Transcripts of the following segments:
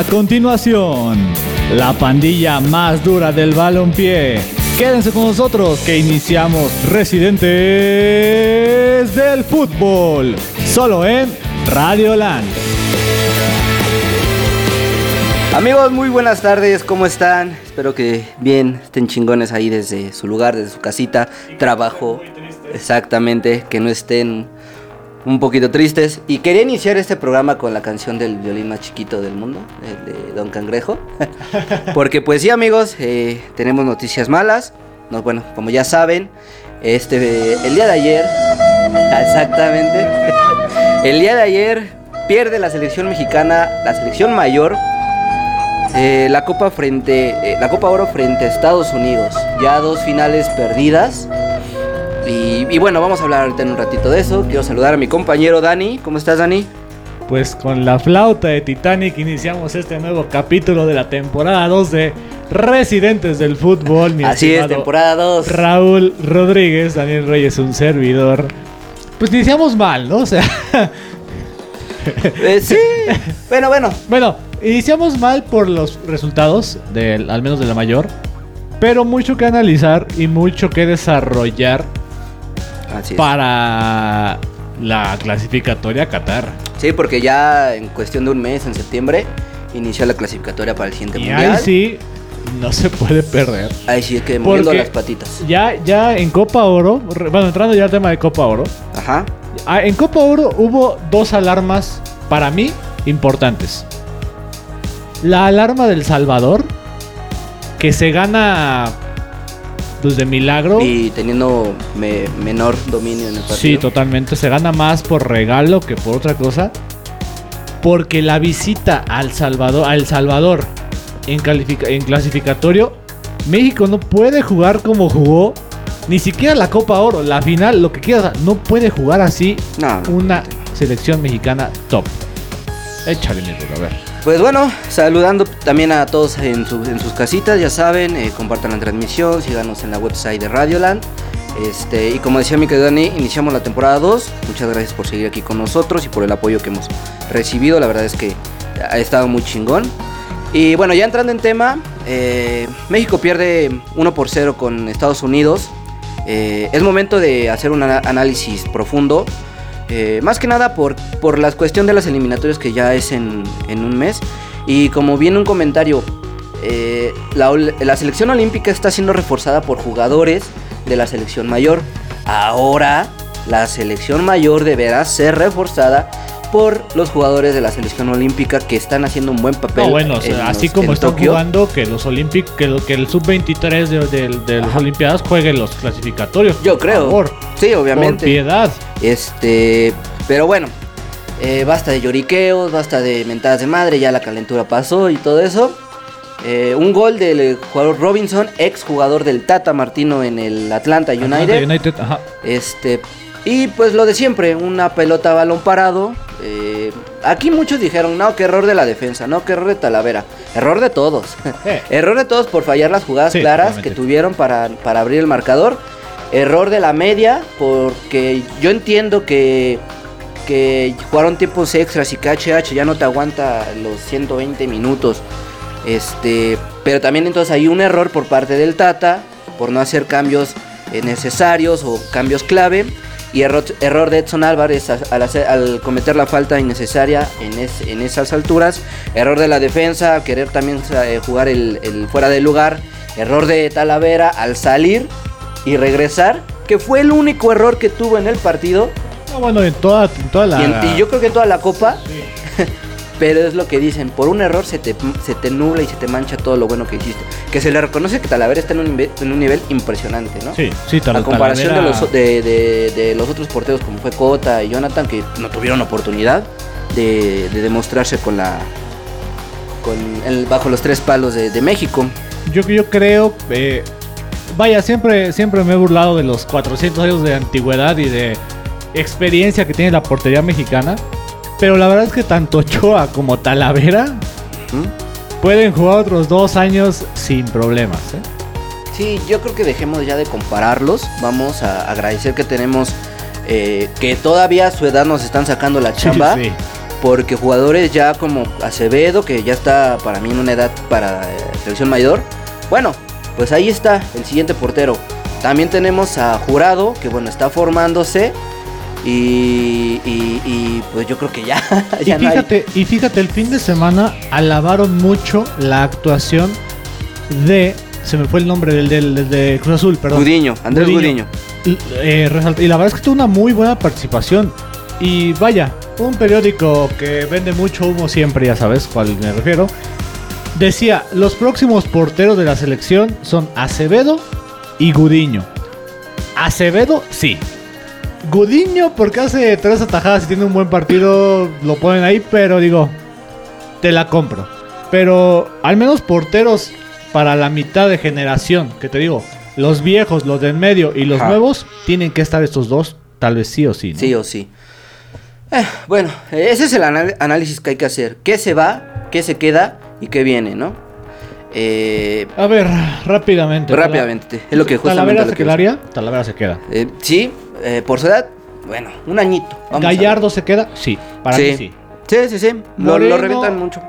A continuación, la pandilla más dura del balompié. Quédense con nosotros que iniciamos Residentes del Fútbol, solo en Radio Land. Amigos, muy buenas tardes, ¿cómo están? Espero que bien, estén chingones ahí desde su lugar, desde su casita, trabajo. Exactamente, que no estén un poquito tristes. Y quería iniciar este programa con la canción del violín más chiquito del mundo, el de Don Cangrejo. Porque pues sí amigos, eh, tenemos noticias malas. No, bueno, como ya saben, este, el día de ayer, exactamente, el día de ayer pierde la selección mexicana, la selección mayor, eh, la Copa frente, eh, la Copa Oro frente a Estados Unidos. Ya dos finales perdidas. Y, bueno, vamos a hablar ahorita en un ratito de eso. Quiero saludar a mi compañero Dani. ¿Cómo estás, Dani? Pues con la flauta de Titanic iniciamos este nuevo capítulo de la temporada 2 de Residentes del Fútbol. Mi Así es, temporada 2. Raúl Rodríguez, Daniel Reyes, un servidor. Pues iniciamos mal, ¿no? O sea. Eh, sí. bueno, bueno. Bueno, iniciamos mal por los resultados, del, al menos de la mayor. Pero mucho que analizar y mucho que desarrollar para la clasificatoria Qatar. Sí, porque ya en cuestión de un mes, en septiembre, inició la clasificatoria para el siguiente y mundial. Ahí sí, no se puede perder. Ahí sí, es que moviendo las patitas. Ya, ya en Copa Oro, bueno, entrando ya al tema de Copa Oro. Ajá. Ah, en Copa Oro hubo dos alarmas para mí importantes. La alarma del Salvador, que se gana pues de milagro. Y teniendo menor dominio en el partido. Sí, totalmente. Se gana más por regalo que por otra cosa. Porque la visita al Salvador, a El Salvador en, en clasificatorio, México no puede jugar como jugó. Ni siquiera la Copa Oro, la final, lo que quieras, no puede jugar así una selección mexicana top. Échale, a ver. Pues bueno, saludando también a todos en, sus casitas, ya saben, eh, compartan la transmisión, síganos en la website de Radioland. Este, y como decía mi querido Dani, iniciamos la temporada 2. Muchas gracias por seguir aquí con nosotros y por el apoyo que hemos recibido. La verdad es que ha estado muy chingón. Y bueno, ya entrando en tema, eh, México pierde 1 por 0 con Estados Unidos. Eh, es momento de hacer un análisis profundo eh, más que nada por, por la cuestión de las eliminatorias que ya es en, un mes. Y como viene un comentario, eh, la, selección olímpica está siendo reforzada por jugadores de la selección mayor. Ahora la selección mayor deberá ser reforzada por los jugadores de la selección olímpica que están haciendo un buen papel. No, bueno, así como están jugando, que los olímpicos, que, que, el sub-23 de, las Olimpiadas juegue los clasificatorios. Yo creo. sí, obviamente. Por piedad. Este, pero bueno, eh, basta de lloriqueos, basta de mentadas de madre, ya la calentura pasó y todo eso. Eh, un gol del jugador Robinson, ex jugador del Tata Martino en el Atlanta United. United ajá. Este, y pues lo de siempre, una pelota balón parado. Eh, aquí muchos dijeron, no, qué error de la defensa, no, qué error de Talavera. Error de todos. error de todos por fallar las jugadas claras que tuvieron para, para abrir el marcador. Error de la media, porque yo entiendo que, que jugaron tiempos extras y que HH ya no te aguanta los 120 minutos. Este, pero también entonces hay un error por parte del Tata por no hacer cambios eh, necesarios o cambios clave. Y error, error de Edson Álvarez al, cometer la falta innecesaria en, en, esas alturas. Error de la defensa, querer también eh, jugar el, fuera de lugar. Error de Talavera al salir y regresar, que fue el único error que tuvo en el partido. bueno, en toda, toda la... Y, yo creo que en toda la copa. pero es lo que dicen, por un error se te, se te nubla y se te mancha todo lo bueno que hiciste. Que se le reconoce que Talavera está en un, en un nivel impresionante, ¿no? Sí, sí, A comparación de, los, de, los otros porteros como fue Cota y Jonathan, que no tuvieron oportunidad de, demostrarse con la con el, bajo los tres palos de, México. Yo, yo creo, eh, vaya, siempre, siempre me he burlado de los 400 años de antigüedad y de experiencia que tiene la portería mexicana. Pero la verdad es que tanto Ochoa como Talavera pueden jugar otros dos años sin problemas. ¿eh? Sí, yo creo que dejemos ya de compararlos. Vamos a agradecer que tenemos eh, que todavía a su edad nos están sacando la chamba. porque jugadores ya como Acevedo, que ya está para mí en una edad para eh, selección mayor, bueno, pues ahí está el siguiente portero. También tenemos a Jurado, que bueno, está formándose. Y, y- y, pues yo creo que ya, Y ya no hay- fíjate, y fíjate, el fin de semana alabaron mucho la actuación de. Se me fue el nombre del, del, del de Cruz Azul, perdón. Gudiño, Andrés Gudiño. Eh, y la verdad es que tuvo una muy buena participación. Y vaya, un periódico que vende mucho humo siempre, ya sabes cuál me refiero. Decía, los próximos porteros de la selección son Acevedo y Gudiño. Acevedo, sí. Gudiño, porque hace tres atajadas y tiene un buen partido, lo ponen ahí, pero digo, te la compro. Pero al menos porteros para la mitad de generación, que te digo, los viejos, los del medio y los Ajá. nuevos, tienen que estar estos dos, tal vez sí o sí. ¿no? Sí o sí. Eh, bueno, ese es el análisis que hay que hacer. ¿Qué se va? ¿Qué se queda? ¿Y qué viene, no? Eh, A ver, rápidamente. Rápidamente, es lo que justamente Talavera lo se que quedaría, Talavera se queda. eh, sí, eh, por su edad, bueno, un añito. vamos. Gallardo se queda, sí, para sí. mí sí. Sí, sí, sí. Lo, lo revientan mucho.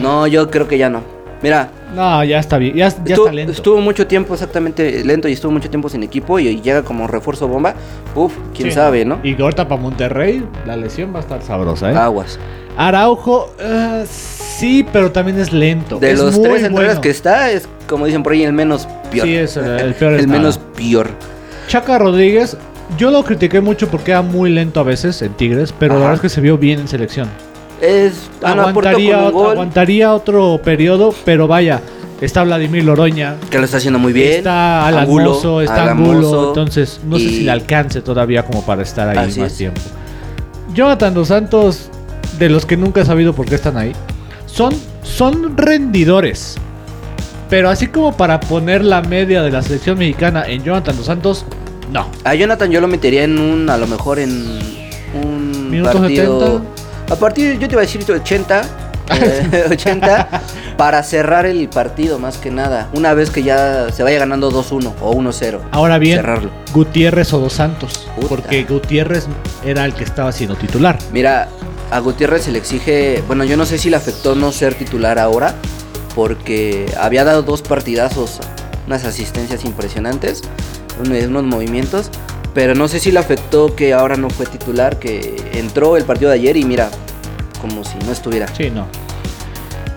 No, yo creo que ya no. Mira, no, ya está bien, ya, ya estuvo, está lento. estuvo mucho tiempo exactamente lento y estuvo mucho tiempo sin equipo y, y llega como refuerzo bomba. Uf, quién Sí. sabe, ¿no? Y ahorita para Monterrey, la lesión va a estar sabrosa, ¿eh? Aguas. Araujo, eh, sí, pero también es lento. De es los muy tres centrales bueno. que está, es como dicen por ahí, el menos peor. Sí, es el- el peor el menos peor. Chaca Rodríguez, yo lo critiqué mucho porque era muy lento a veces en Tigres, pero Ajá. la verdad es que se vio bien en selección. Es. aguantaría, con un gol, aguantaría otro periodo, pero vaya, está Vladimir Loroña, que lo está haciendo muy bien. está Alan Angulo, Mozo, está Angulo, entonces no sé si le alcance todavía como para estar ahí Así más es. tiempo. Jonathan Dos Santos, de los que nunca he sabido por qué están ahí, son, son rendidores. Pero así como para poner la media de la selección mexicana en Jonathan Dos Santos, no. A Jonathan yo lo metería en un, a lo mejor en un Minuto partido. 70. A partir, yo te iba a decir 80. eh, 80 para cerrar el partido más que nada. Una vez que ya se vaya ganando 2-1 o 1-0. Ahora bien, Cerrarlo. Gutiérrez o Dos Santos. Puta. Porque Gutiérrez era el que estaba siendo titular. Mira, a Gutiérrez se le exige, bueno, yo no sé si le afectó no ser titular ahora, porque había dado dos partidazos, unas asistencias impresionantes, unos movimientos, pero no sé si le afectó que ahora no fue titular, que entró el partido de ayer y mira, como si no estuviera. Sí, no.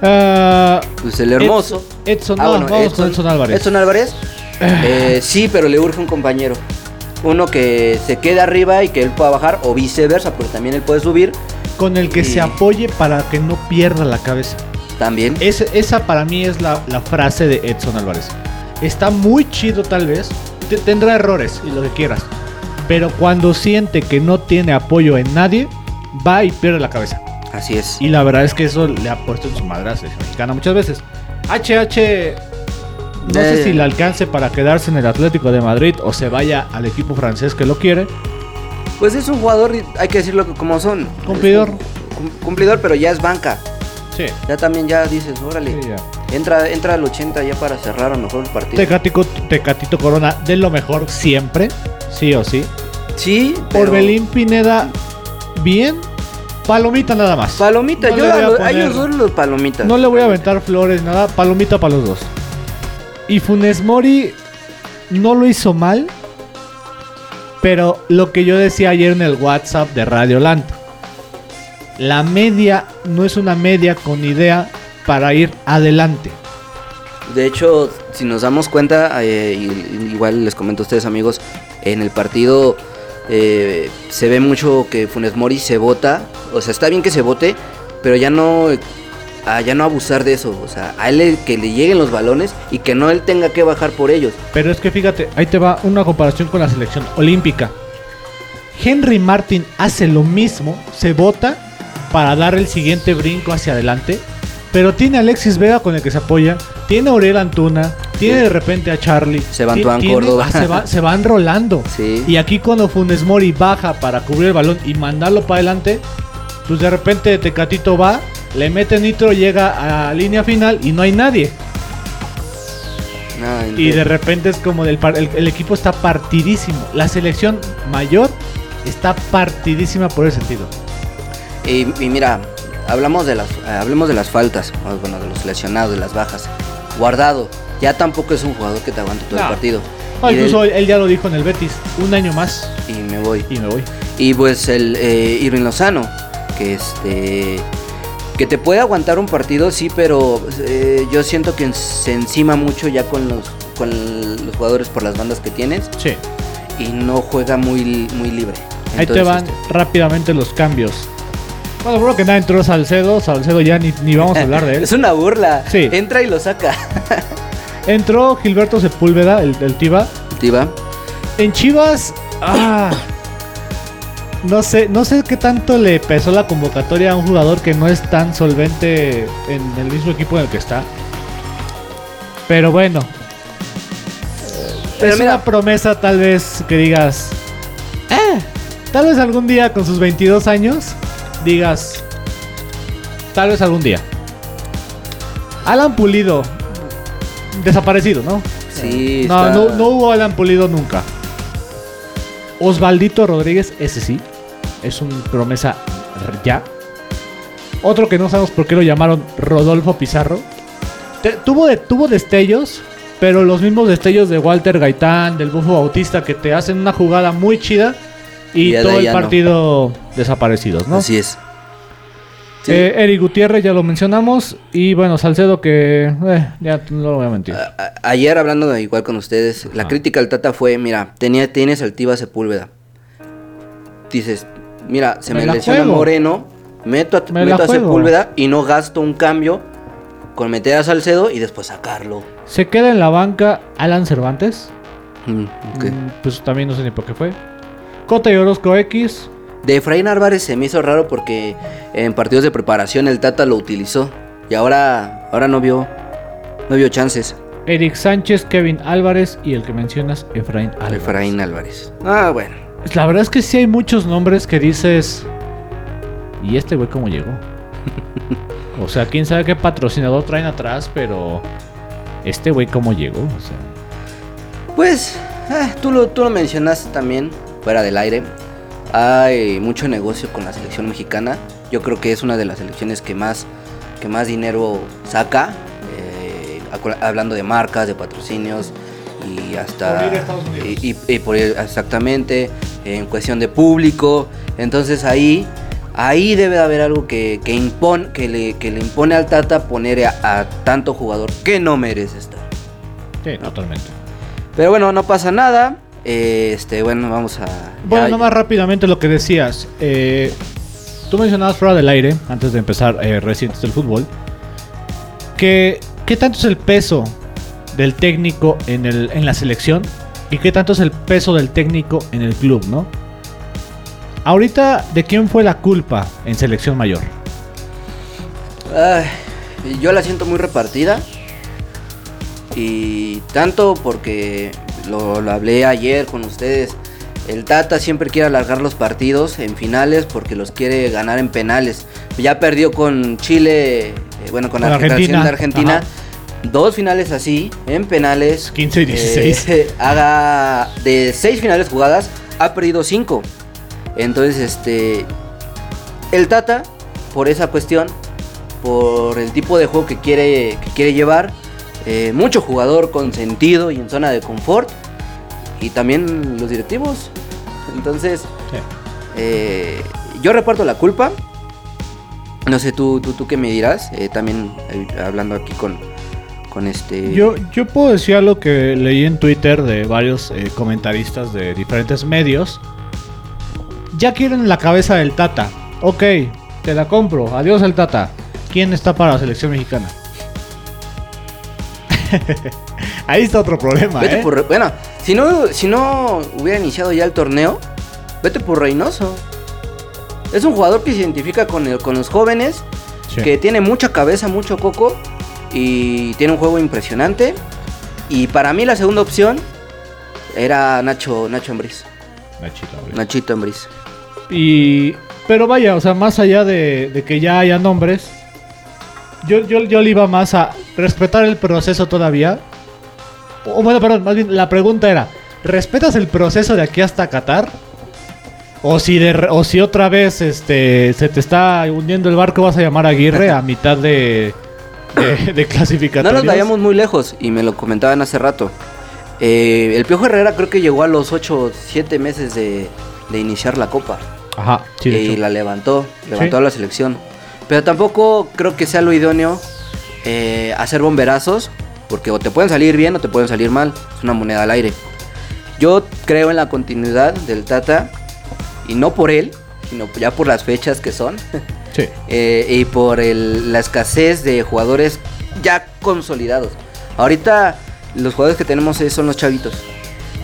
Ah, Pues el hermoso. Edson, Ah, no, bueno, vamos con Edson Álvarez. Edson Álvarez, eh, sí, pero le urge un compañero. Uno que se quede arriba y que él pueda bajar, o viceversa, porque también él puede subir. Con el que se apoye para que no pierda la cabeza. También. Ese- esa para mí es la, la frase de Edson Álvarez. Está muy chido tal vez. Te- tendrá errores y lo que quieras. Pero cuando siente que no tiene apoyo en nadie, va y pierde la cabeza. Así es. Y la verdad es que eso le ha puesto en su madre a selección mexicana muchas veces. HH, no sé Eh. si le alcance para quedarse en el Atlético de Madrid o se vaya al equipo francés que lo quiere. Pues es un jugador, hay que decirlo como son. Cumplidor. Es un cum- cumplidor, pero ya es banca. Sí. Ya también ya dices, órale. Entra, entra al 80 ya para cerrar a lo mejor el partido. Tecatico, Tecatito Corona de lo mejor siempre, sí o sí. Sí, pero... Orbelín Pineda, bien. Palomita nada más. Palomita, No yo a, a los- a poner- ellos dos los palomitas. No le voy a aventar flores, nada. Palomita para los dos. Y Funes Mori no lo hizo mal. Pero lo que yo decía ayer en el WhatsApp de Radio Land. La media no es una media con idea para ir adelante. De hecho, si nos damos cuenta, eh, igual les comento a ustedes amigos, en el partido eh, se ve mucho que Funes Mori se vota. O sea, está bien que se vote, pero ya no, a ya no abusar de eso. O sea, a él que le lleguen los balones y que no él tenga que bajar por ellos. Pero es que fíjate, ahí te va una comparación con la selección olímpica. Henry Martin hace lo mismo, se bota para dar el siguiente brinco hacia adelante. Pero tiene a Alexis Vega con el que se apoya, tiene a Aurel Antuna, tiene Sí. de repente a Charlie. Se va ti- Antoine tiene- Córdoba. ah, se, va- se van rolando. Sí. Y aquí cuando Funes Mori baja para cubrir el balón y mandarlo para adelante, pues de repente Tecatito va, le mete nitro, llega a línea final y no hay nadie. No, Y de repente es como del par- el, el equipo está partidísimo. La selección mayor está partidísima por ese sentido. Y, mira, hablamos de las, eh, hablemos de las faltas, bueno, de los lesionados, de las bajas. Guardado, ya tampoco es un jugador que te aguante todo el partido. incluso él ya lo dijo en el Betis, un año más. Y me voy. Y me voy. Y pues el eh, Irving Lozano, que este que te puede aguantar un partido, sí, pero eh, yo siento que se encima mucho ya con los, con los jugadores por las bandas que tienes. Sí. Y no juega muy, muy libre. Ahí te van este, rápidamente los cambios. Bueno, creo que nada entró Salcedo. Salcedo ya ni, ni vamos a hablar de él. es una burla. Sí. Entra y lo saca. entró Gilberto Sepúlveda, el, el Tiva. Tiva. En Chivas. Ah. No sé, no sé qué tanto le pesó la convocatoria a un jugador que no es tan solvente en el mismo equipo en el que está. Pero bueno. es una promesa tal vez que digas. Eh, tal vez algún día con sus 22 años digas. Tal vez algún día. Alan Pulido. Desaparecido, ¿no? Sí. No, no, no hubo Alan Pulido nunca. Osvaldito Rodríguez, ese sí, es un promesa ya. Otro que no sabemos por qué lo llamaron Rodolfo Pizarro. tuvo, de, tuvo destellos, pero los mismos destellos de Walter Gaitán, del Bufo Bautista, que te hacen una jugada muy chida y, todo el partido desaparecidos, ¿no? Así es. Eh, Eric Gutiérrez ya lo mencionamos. Y bueno, Salcedo que eh, ya no lo voy a mentir. ayer hablando de igual con ustedes, la crítica al Tata fue, mira, tenía, tienes altiva Sepúlveda. Dices, mira, se me, lesiona Moreno, meto a, meto a Sepúlveda y no gasto un cambio con meter a Salcedo y después sacarlo. Se queda en la banca Alan Cervantes. Mm, mm, pues también no sé ni por qué fue. Cota y Orozco X. De Efraín Álvarez se me hizo raro porque en partidos de preparación el Tata lo utilizó y ahora, ahora no vio, no vio chances. Eric Sánchez, Kevin Álvarez y el que mencionas, Efraín Álvarez. Efraín Álvarez. Ah, bueno. La verdad es que sí hay muchos nombres que dices. ¿Y este güey cómo llegó? o sea, quién sabe qué patrocinador traen atrás, pero. ¿Este güey cómo llegó? O sea. Pues, eh, tú, lo, tú lo mencionaste también, fuera del aire hay mucho negocio con la selección mexicana. Yo creo que es una de las selecciones que más, que más dinero saca, eh, hablando de marcas, de patrocinios y hasta y, por exactamente en cuestión de público. Entonces ahí ahí debe de haber algo que, que, que, le, que le impone al Tata poner a, tanto jugador que no merece estar. Sí, totalmente. Pero bueno, no pasa nada. Este, bueno, vamos a. Bueno, nomás rápidamente lo que decías. Eh, tú mencionabas fuera del aire, antes de empezar eh, Recientes del Fútbol, que qué tanto es el peso del técnico en, el, en la selección y qué tanto es el peso del técnico en el club, ¿no? Ahorita, ¿de quién fue la culpa en selección mayor? yo la siento muy repartida. Y tanto porque lo, hablé ayer con ustedes. El Tata siempre quiere alargar los partidos en finales porque los quiere ganar en penales. Ya perdió con Chile, eh, bueno, con, la Argentina. de Argentina. Dos finales así, en penales. 15 y 16. Eh, haga de seis finales jugadas, ha perdido cinco. Entonces, este. El Tata, por esa cuestión, por el tipo de juego que quiere, que quiere llevar, eh, mucho jugador con sentido y en zona de confort. Y también los directivos. Entonces, eh, yo reparto la culpa. No sé, tú, tú, tú qué me dirás. Eh, también hablando aquí con, con este. Yo, yo puedo decir algo que leí en Twitter de varios comentaristas de diferentes medios. Ya quieren la cabeza del Tata. Ok, te la compro. Adiós el Tata. ¿Quién está para la selección mexicana? Ahí está otro problema. Vete ¿eh? por, bueno, si no, si no hubiera iniciado ya el torneo, vete por Reynoso. Es un jugador que se identifica con, el, con los jóvenes, que tiene mucha cabeza, mucho coco y tiene un juego impresionante. Y para mí la segunda opción era Nacho, Nacho Ambriz. Nachito Ambriz. Nachito Ambriz. Y, pero vaya, o sea, más allá de, de que ya haya nombres, yo, yo, yo le iba más a respetar el proceso todavía. O bueno, perdón, más bien la pregunta era, ¿respetas el proceso de aquí hasta Qatar? O si, de, o si otra vez este, se te está hundiendo el barco, vas a llamar a Aguirre a mitad de, de, clasificatorio. No nos vayamos muy lejos, y me lo comentaban hace rato. Eh, el Piojo Herrera creo que llegó a los 8 7 meses de, iniciar la Copa. Ajá, sí, Y la levantó, levantó a la selección. Pero tampoco creo que sea lo idóneo eh, hacer bomberazos, porque o te pueden salir bien o te pueden salir mal. Es una moneda al aire. Yo creo en la continuidad del Tata y no por él, sino ya por las fechas que son. Sí. Eh, y por la escasez de jugadores ya consolidados. Ahorita los jugadores que tenemos son los chavitos.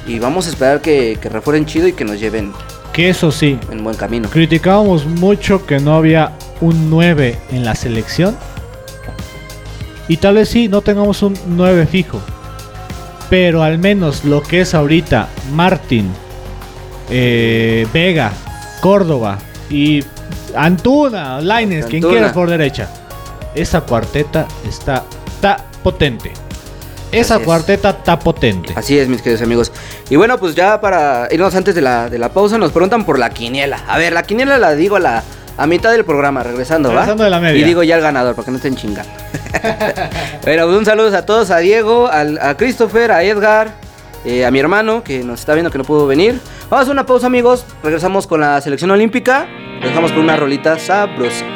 Y vamos a esperar que, que refueren chido y que nos lleven. Que eso sí. En buen camino. Criticábamos mucho que no había un 9 en la selección. Y tal vez sí, no tengamos un 9 fijo. Pero al menos lo que es ahorita Martín, eh, Vega, Córdoba y Antuna, Laines, quien quieras por derecha. Esa cuarteta está, está potente. Esa cuarteta está potente. Así es, mis queridos amigos. Y bueno, pues ya para irnos antes de la, de la pausa, nos preguntan por la quiniela. A ver, la quiniela la digo a la a mitad del programa, regresando, regresando de la media. Y digo ya el ganador, para que no estén chingando. bueno, pues un saludo a todos, a Diego, a Christopher, a Edgar, eh, a mi hermano que nos está viendo que no pudo venir. Vamos a hacer una pausa, amigos. Regresamos con la selección olímpica. Dejamos con una rolita sabrosa.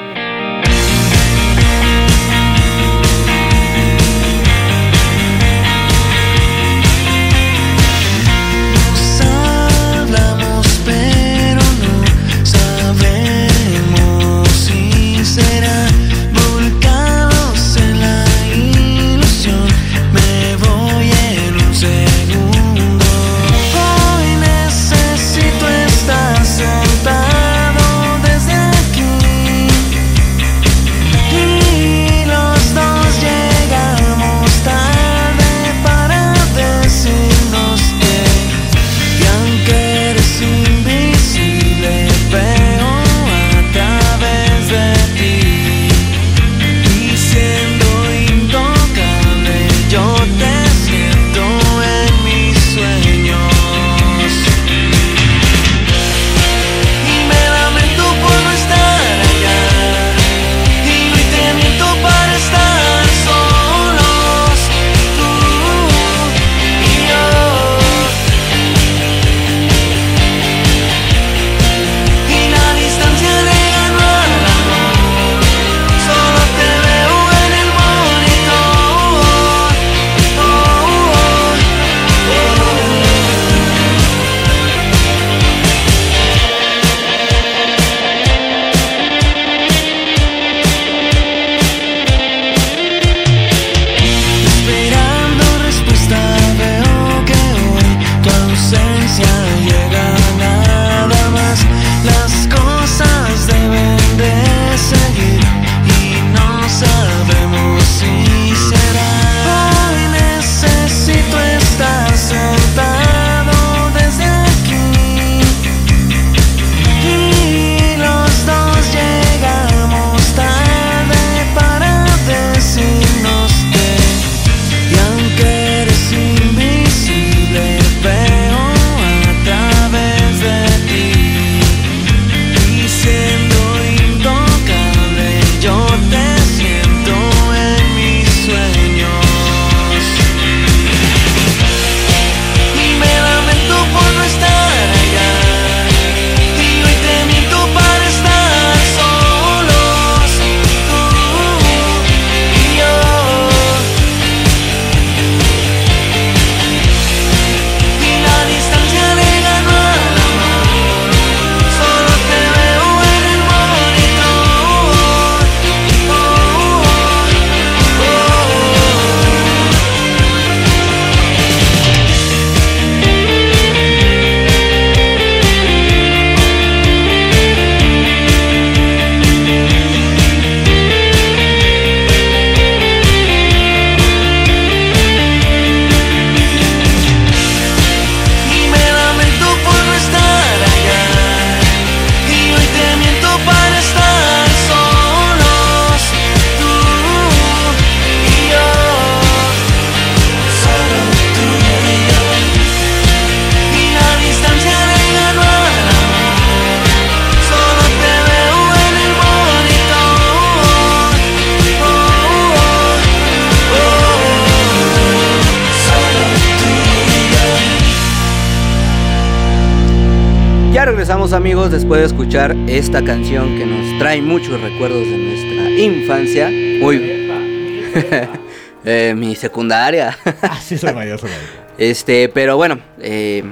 Esta canción que nos trae muchos recuerdos de nuestra infancia. Muy eh, mi secundaria. ah, sí, soy mayor, soy Este, pero bueno, eh,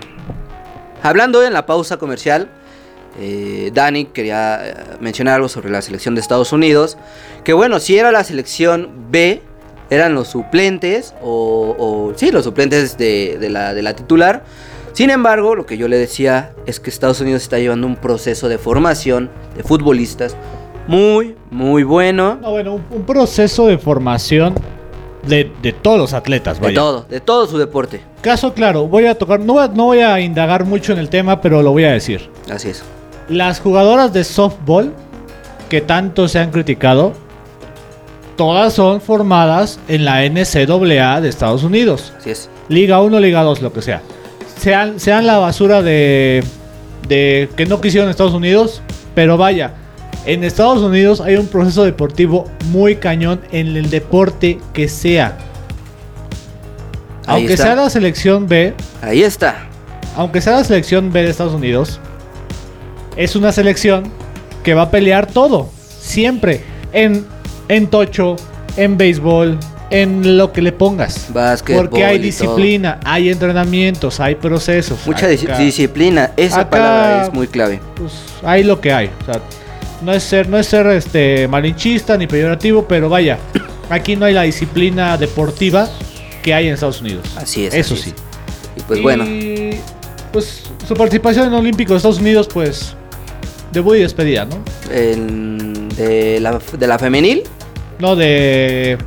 hablando en la pausa comercial, eh, Dani quería eh, mencionar algo sobre la selección de Estados Unidos. Que bueno, si era la selección B, eran los suplentes, o, o sí, los suplentes de, de, la, de la titular. Sin embargo, lo que yo le decía es que Estados Unidos está llevando un proceso de formación de futbolistas muy, muy bueno. No, bueno, un, un proceso de formación de, de, todos los atletas, vaya. De todo, de todo su deporte. Caso claro, voy a tocar, no, no voy a indagar mucho en el tema, pero lo voy a decir. Así es. Las jugadoras de softball que tanto se han criticado, todas son formadas en la NCAA de Estados Unidos. Así es. Liga 1, Liga 2, lo que sea. Sean, sean la basura de, de que no quisieron Estados Unidos, pero vaya, en Estados Unidos hay un proceso deportivo muy cañón en el deporte que sea. Ahí aunque está. sea la selección B, Ahí está. aunque sea la selección B de Estados Unidos, es una selección que va a pelear todo. Siempre. En, en tocho, en béisbol, en lo que le pongas. Básquetbol Porque hay disciplina, hay entrenamientos, hay procesos. Mucha dis- disciplina. Esa Acá- palabra es muy clave. pues, hay lo que hay. O sea, no es ser, no es ser este malinchista ni peyorativo, pero vaya, aquí no hay la disciplina deportiva que hay en Estados Unidos. Así es. Eso así sí. es. Y pues bueno. Y, pues su participación en el Olímpico de Estados Unidos, pues debut y despedida, ¿no? el- de, la, de la femenil. No de.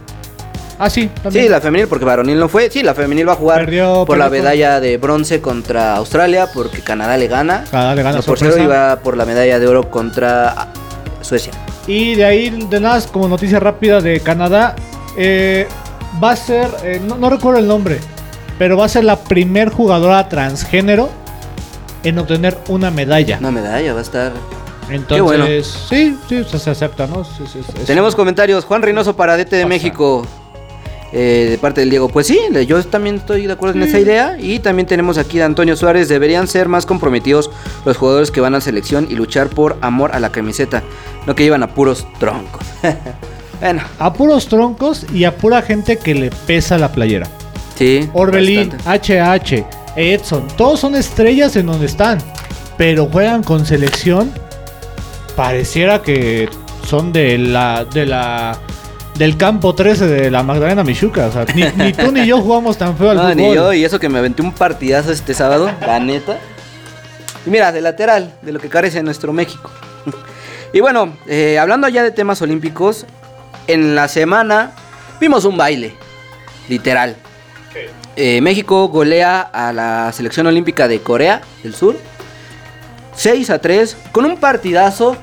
Ah, sí, también. Sí, la femenil, porque varonil no fue. Sí, la femenil va a jugar Perdió- por la medalla de bronce contra Australia, porque Canadá le gana. Canadá le gana No, por cero iba por la medalla de oro contra Suecia. Y de ahí, de nada, como noticia rápida de Canadá, eh, va a ser, eh, no, no recuerdo el nombre, pero va a ser la primer jugadora transgénero en obtener una medalla. Una medalla va a estar. Entonces, bueno. sí, sí, se, acepta, ¿no? Sí, sí, sí, Tenemos comentarios. Juan Reynoso para DT de. México. Eh, de parte del Diego. Pues sí, yo también estoy de acuerdo en esa idea. Y también tenemos aquí de Antonio Suárez. Deberían ser más comprometidos los jugadores que van a selección y luchar por amor a la camiseta. No que llevan a puros troncos. bueno, A puros troncos y a pura gente que le pesa la playera. sí. Orbelín, bastante. HH, Edson, todos son estrellas en donde están, pero juegan con selección. Pareciera que son de la de la del campo 13 de la Magdalena Michuca, o sea, ni, ni tú ni yo jugamos tan feo al No, fútbol. ni yo, y eso que me aventé un partidazo este sábado, la neta. Y mira, de lateral, de lo que carece nuestro México. y bueno, eh, hablando ya de temas olímpicos, en la semana vimos un baile, literal. Eh, México golea a la selección olímpica de Corea del Sur 6 a 3 con un partidazo.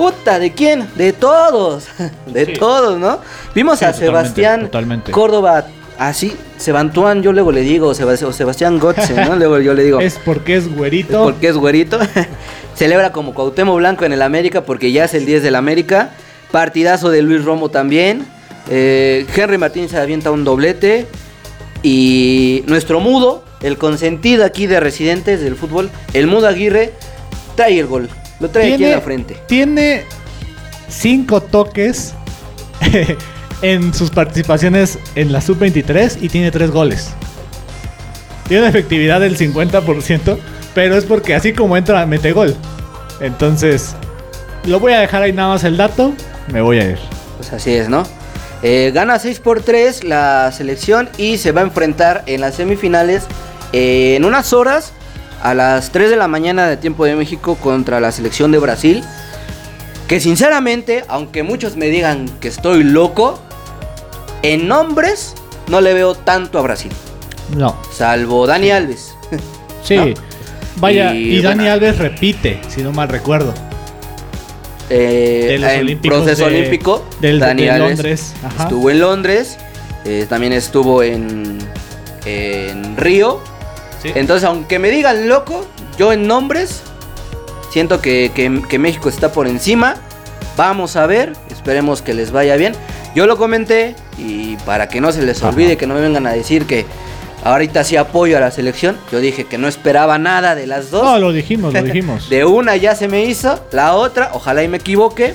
Puta, ¿de quién? De todos. De Sí. todos, ¿no? Vimos Sí, a Sebastián totalmente. Córdoba así, Sebantuán, yo luego le digo, o Sebastián Gotze, ¿no? Luego yo le digo, Es porque es güerito. porque es güerito. Celebra como Cuauhtémoc Blanco en el América porque ya es el 10 del América. Partidazo de Luis Romo también. Eh, Henry Martín se avienta un doblete. Y nuestro mudo, el consentido aquí de residentes del fútbol, el mudo Aguirre, trae el gol. Lo trae aquí en la frente. Tiene cinco toques en sus participaciones en la sub-23 y tiene tres goles. Tiene una efectividad del 50%, pero es porque así como entra, mete gol. Entonces, lo voy a dejar ahí nada más el dato. Me voy a ir. Pues así es, ¿no? Eh, gana 6 por 3 la selección y se va a enfrentar en las semifinales eh, en unas horas a las 3 de la mañana de tiempo de México contra la selección de Brasil. Que sinceramente, aunque muchos me digan que estoy loco, en nombres no le veo tanto a Brasil. No. Salvo Dani Alves. Sí. ¿No? Vaya, Y, y, Dani bueno. Alves repite, si no mal recuerdo. Eh, De los en Olímpicos proceso de- olímpico, del- Dani de Alves Londres, ajá. estuvo en Londres, eh, también estuvo en, en Río. Sí. Entonces, aunque me digan loco, yo en nombres siento que, que- que México está por encima. Vamos a ver, esperemos que les vaya bien. Yo lo comenté y para que no se les Ajá. olvide, que no me vengan a decir que, Ahorita sí apoyo a la selección. Yo dije que no esperaba nada de las dos. No, lo dijimos, lo dijimos. de una ya se me hizo, la otra, ojalá y me equivoque.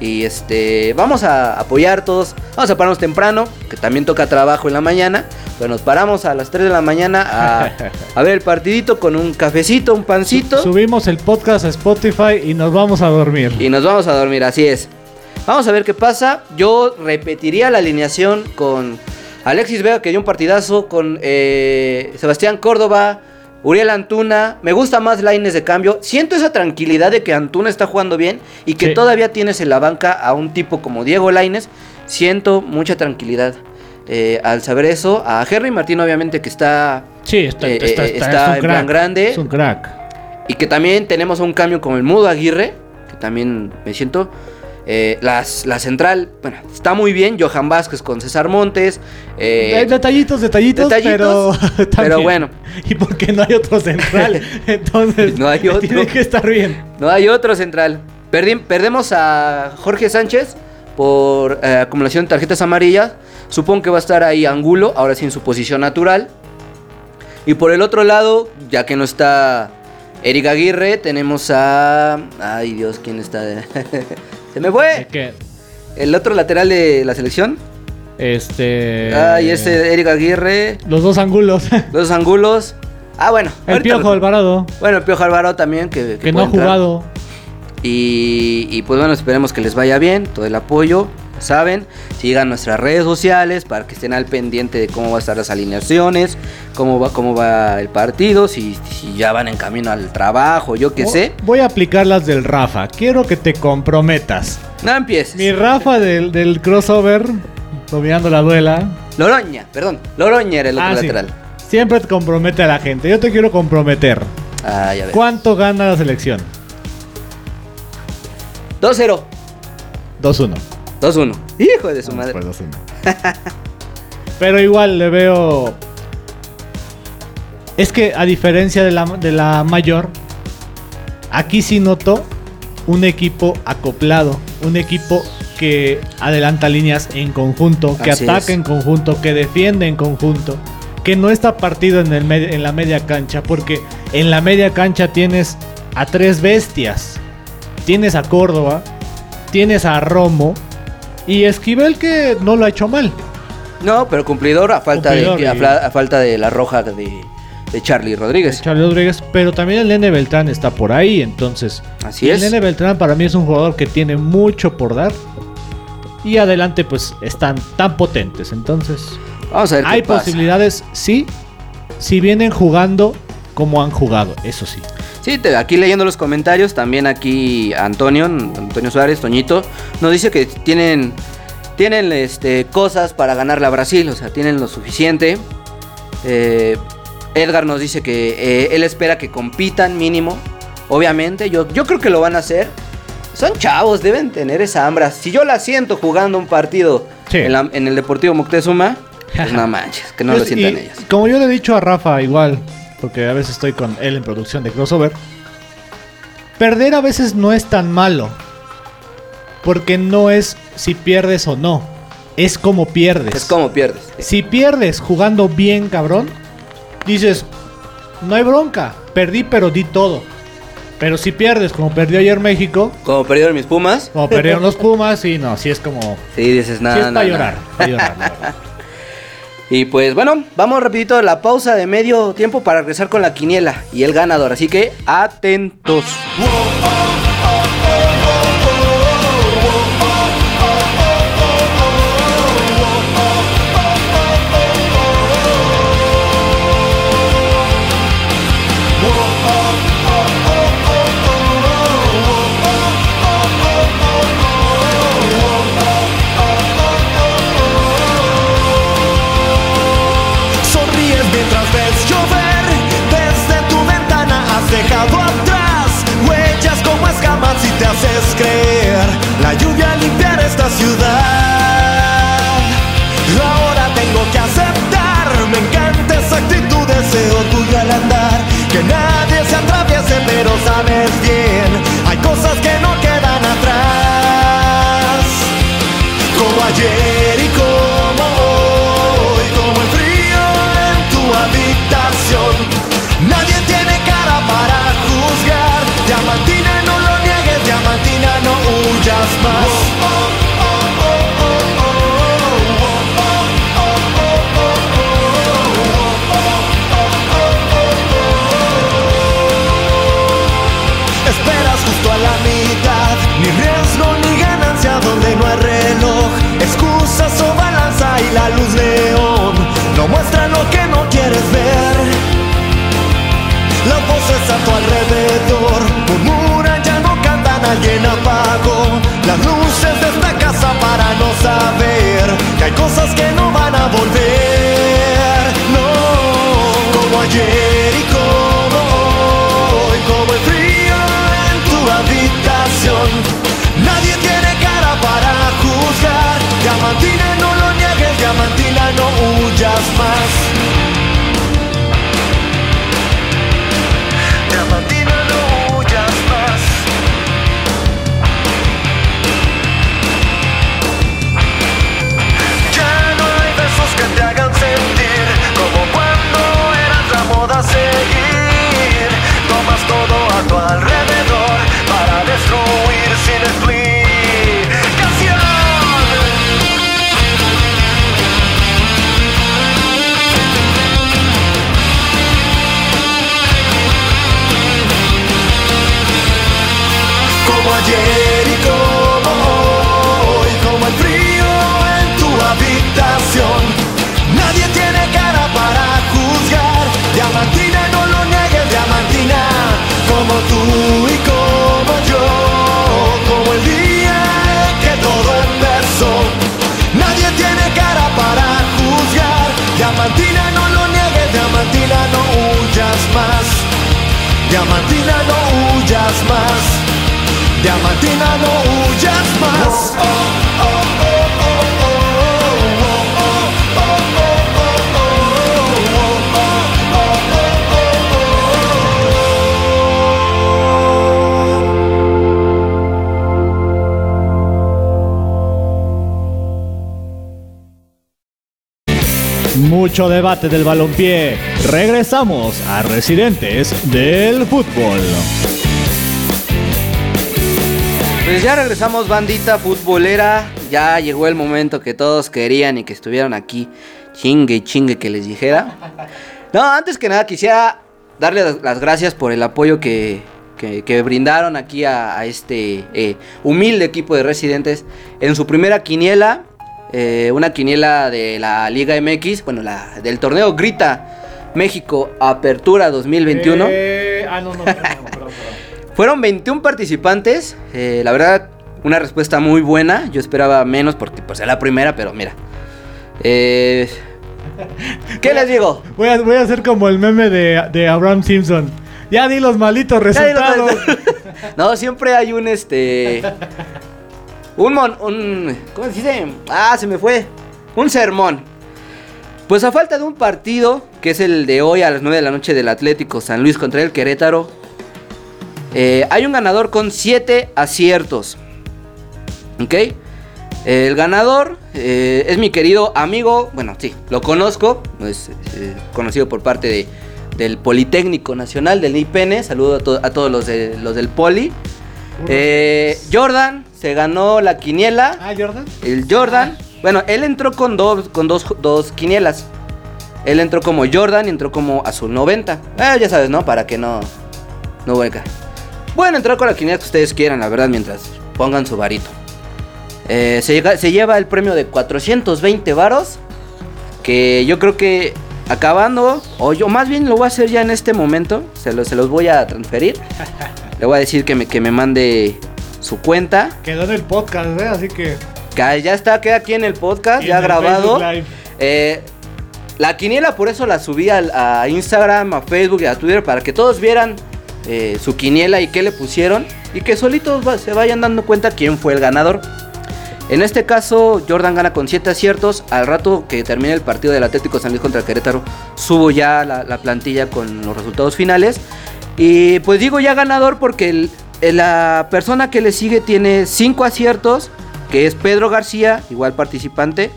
Y este, vamos a apoyar todos. Vamos a pararnos temprano, que también toca trabajo en la mañana. Pero nos paramos a las 3 de la mañana a, a ver el partidito con un cafecito, un pancito. Subimos el podcast a Spotify y nos vamos a dormir. Y nos vamos a dormir, así es. Vamos a ver qué pasa. Yo repetiría la alineación con Alexis Vega, que dio un partidazo, con eh, Sebastián Córdoba, Uriel Antuna. Me gusta más Laines de cambio. Siento esa tranquilidad de que Antuna está jugando bien y que Sí. todavía tienes en la banca a un tipo como Diego Laines. Siento mucha tranquilidad. eh, al saber eso, a Henry Martín obviamente que está Sí, está, Eh, está, eh, está- está es un en crack. plan grande. Es un crack. Y que también tenemos un cambio como el Mudo Aguirre, que también me siento. Eh, las, la central, bueno, está muy bien. Johan Vázquez con César Montes. eh, detallitos, detallitos, detallitos, pero, pero bueno. Y porque no hay otro central. Entonces, No hay otro. tiene que estar bien. no hay otro central. Perdi- perdemos a Jorge Sánchez por eh, acumulación de tarjetas amarillas. Supongo que va a estar ahí Angulo, ahora sí en su posición natural. Y por el otro lado, ya que no está Eric Aguirre, tenemos a. Ay Dios, ¿quién está? Se me fue. Que, El otro lateral de la selección. este. Ay, ese Eric Aguirre. Los dos ángulos. Los angulos. Ah, bueno. El Piojo lo- Alvarado. Bueno, el Piojo Alvaro también, que, Que no ha jugado. Y, y pues bueno, esperemos que les vaya bien, todo el apoyo, saben, sigan nuestras redes sociales para que estén al pendiente de cómo van a estar las alineaciones, cómo va, cómo va el partido, si, si ya van en camino al trabajo, yo qué sé. Voy a aplicar las del Rafa. Quiero que te comprometas. No empieces. Mi Rafa del, del crossover, dominando la duela. Loroña, perdón, Loroña era el otro Ah, sí. lateral. Siempre te compromete a la gente. Yo te quiero comprometer. Ah, ya ves. ¿Cuánto gana la selección? 2-0, 2-1. 2-1. Hijo de su Vamos madre. por 2-1. Pero igual le veo. Es que a diferencia de la, de la mayor, aquí sí noto un equipo acoplado. Un equipo que adelanta líneas en conjunto, que Así ataca es. en conjunto, que defiende en conjunto. Que no está partido en, el en la media cancha, porque en la media cancha tienes a tres bestias. Tienes a Córdoba, tienes a Romo y Esquivel que no lo ha hecho mal. No, pero cumplidor a falta, Cumplidor, de, a, y- fla- a falta de la roja de, de Charlie Rodríguez. Charlie Rodríguez, pero también el Nene Beltrán está por ahí, entonces. Así el es. Nene Beltrán para mí es un jugador que tiene mucho por dar. Y adelante pues están tan potentes, entonces Vamos a ver qué hay pasa. posibilidades, sí, si vienen jugando como han jugado, eso sí. Sí, te- aquí leyendo los comentarios, también aquí Antonio, Antonio Suárez, Toñito, nos dice que tienen, tienen este, cosas para ganarle a Brasil, o sea, tienen lo suficiente. Eh, Edgar nos dice que eh, él espera que compitan mínimo, obviamente, yo, yo creo que lo van a hacer. Son chavos, deben tener esa hambre. Si yo la siento jugando un partido Sí. en, la- en el Deportivo Moctezuma, pues no manches, que no lo Pues, sientan y ellos. Como yo le he dicho a Rafa igual, porque a veces estoy con él en producción de crossover, perder a veces no es tan malo. Porque no es si pierdes o no, es como pierdes. Es como pierdes. Si pierdes jugando bien, cabrón, dices, no hay bronca, perdí pero di todo. Pero si pierdes como perdió ayer México, Como perdieron mis Pumas, como perdieron los Pumas, y no, sí es como... sí dices sí nada. es para llorar, pa' llorar. Y pues bueno, vamos rapidito a la pausa de medio tiempo para regresar con la quiniela y el ganador. Así que atentos. Esta ciudad. Ahora tengo que aceptar Me encanta esa actitud, ese orgullo al andar. Que nadie se atraviese pero sabes bien Hay cosas que no quedan atrás. Como ayer Diamantila, no huyas más. Diamantina no huyas más, no. Mucho debate del balompié. Regresamos a Residentes del Fútbol. Pues ya regresamos, bandita futbolera. Ya llegó el momento que todos querían y que estuvieran aquí. Chingue y chingue que les dijera. No, antes que nada quisiera darle las- gracias por el apoyo que, que- brindaron aquí a, a este eh, humilde equipo de residentes en su primera quiniela. Eh, una quiniela de la Liga MX, bueno, la, del torneo Grita México Apertura 2021. Eh, ah, no, no, perdón, perdón, perdón. Fueron 21 participantes. eh, la verdad, una respuesta muy buena. Yo esperaba menos porque pues, era la primera, pero mira. Eh, ¿Qué les digo? Voy a, voy a hacer como el meme de, de Abraham Simpson. Ya di los malitos resultados. No, siempre hay un este. Un mon. Un, ¿Cómo se dice? Ah, se me fue. Un sermón. Pues a falta de un partido, que es el de hoy a las 9 de la noche del Atlético San Luis contra el Querétaro, eh, hay un ganador con 7 aciertos. ¿Ok? El ganador eh, es mi querido amigo, bueno, sí, lo conozco, es eh, conocido por parte de, del Politécnico Nacional, del IPN, saludo a, to- a todos los, de- los del Poli. Eh, Jordan se ganó la quiniela, Ah, Jordan. el Jordan, bueno, él entró con, dos, con dos, dos quinielas. Él entró como Jordan y entró como Azul 90. Eh, ya sabes, ¿no? Para que no, no vuelca. Bueno, entrar con la quiniela que ustedes quieran, la verdad, mientras pongan su varito. Eh, se, llega- se lleva el premio de 420 varos. Que yo creo que acabando, o yo más bien lo voy a hacer ya en este momento. Se, lo- se los voy a transferir. Le voy a decir que me, que me mande su cuenta. Quedó en el podcast, ¿eh? Así que. Ya está, queda aquí en el podcast, ya el grabado. Eh, la quiniela por eso la subí al- a, Instagram, a Facebook y a Twitter para que todos vieran eh, su quiniela y qué le pusieron y que solitos va- se vayan dando cuenta quién fue el ganador. En este caso, Jordan gana con 7 aciertos. Al rato que termine el partido del Atlético San Luis contra Querétaro, subo ya la, la plantilla con los resultados finales. Y pues digo ya ganador porque el- el- la persona que le sigue tiene 5 aciertos, que es Pedro García, igual participante.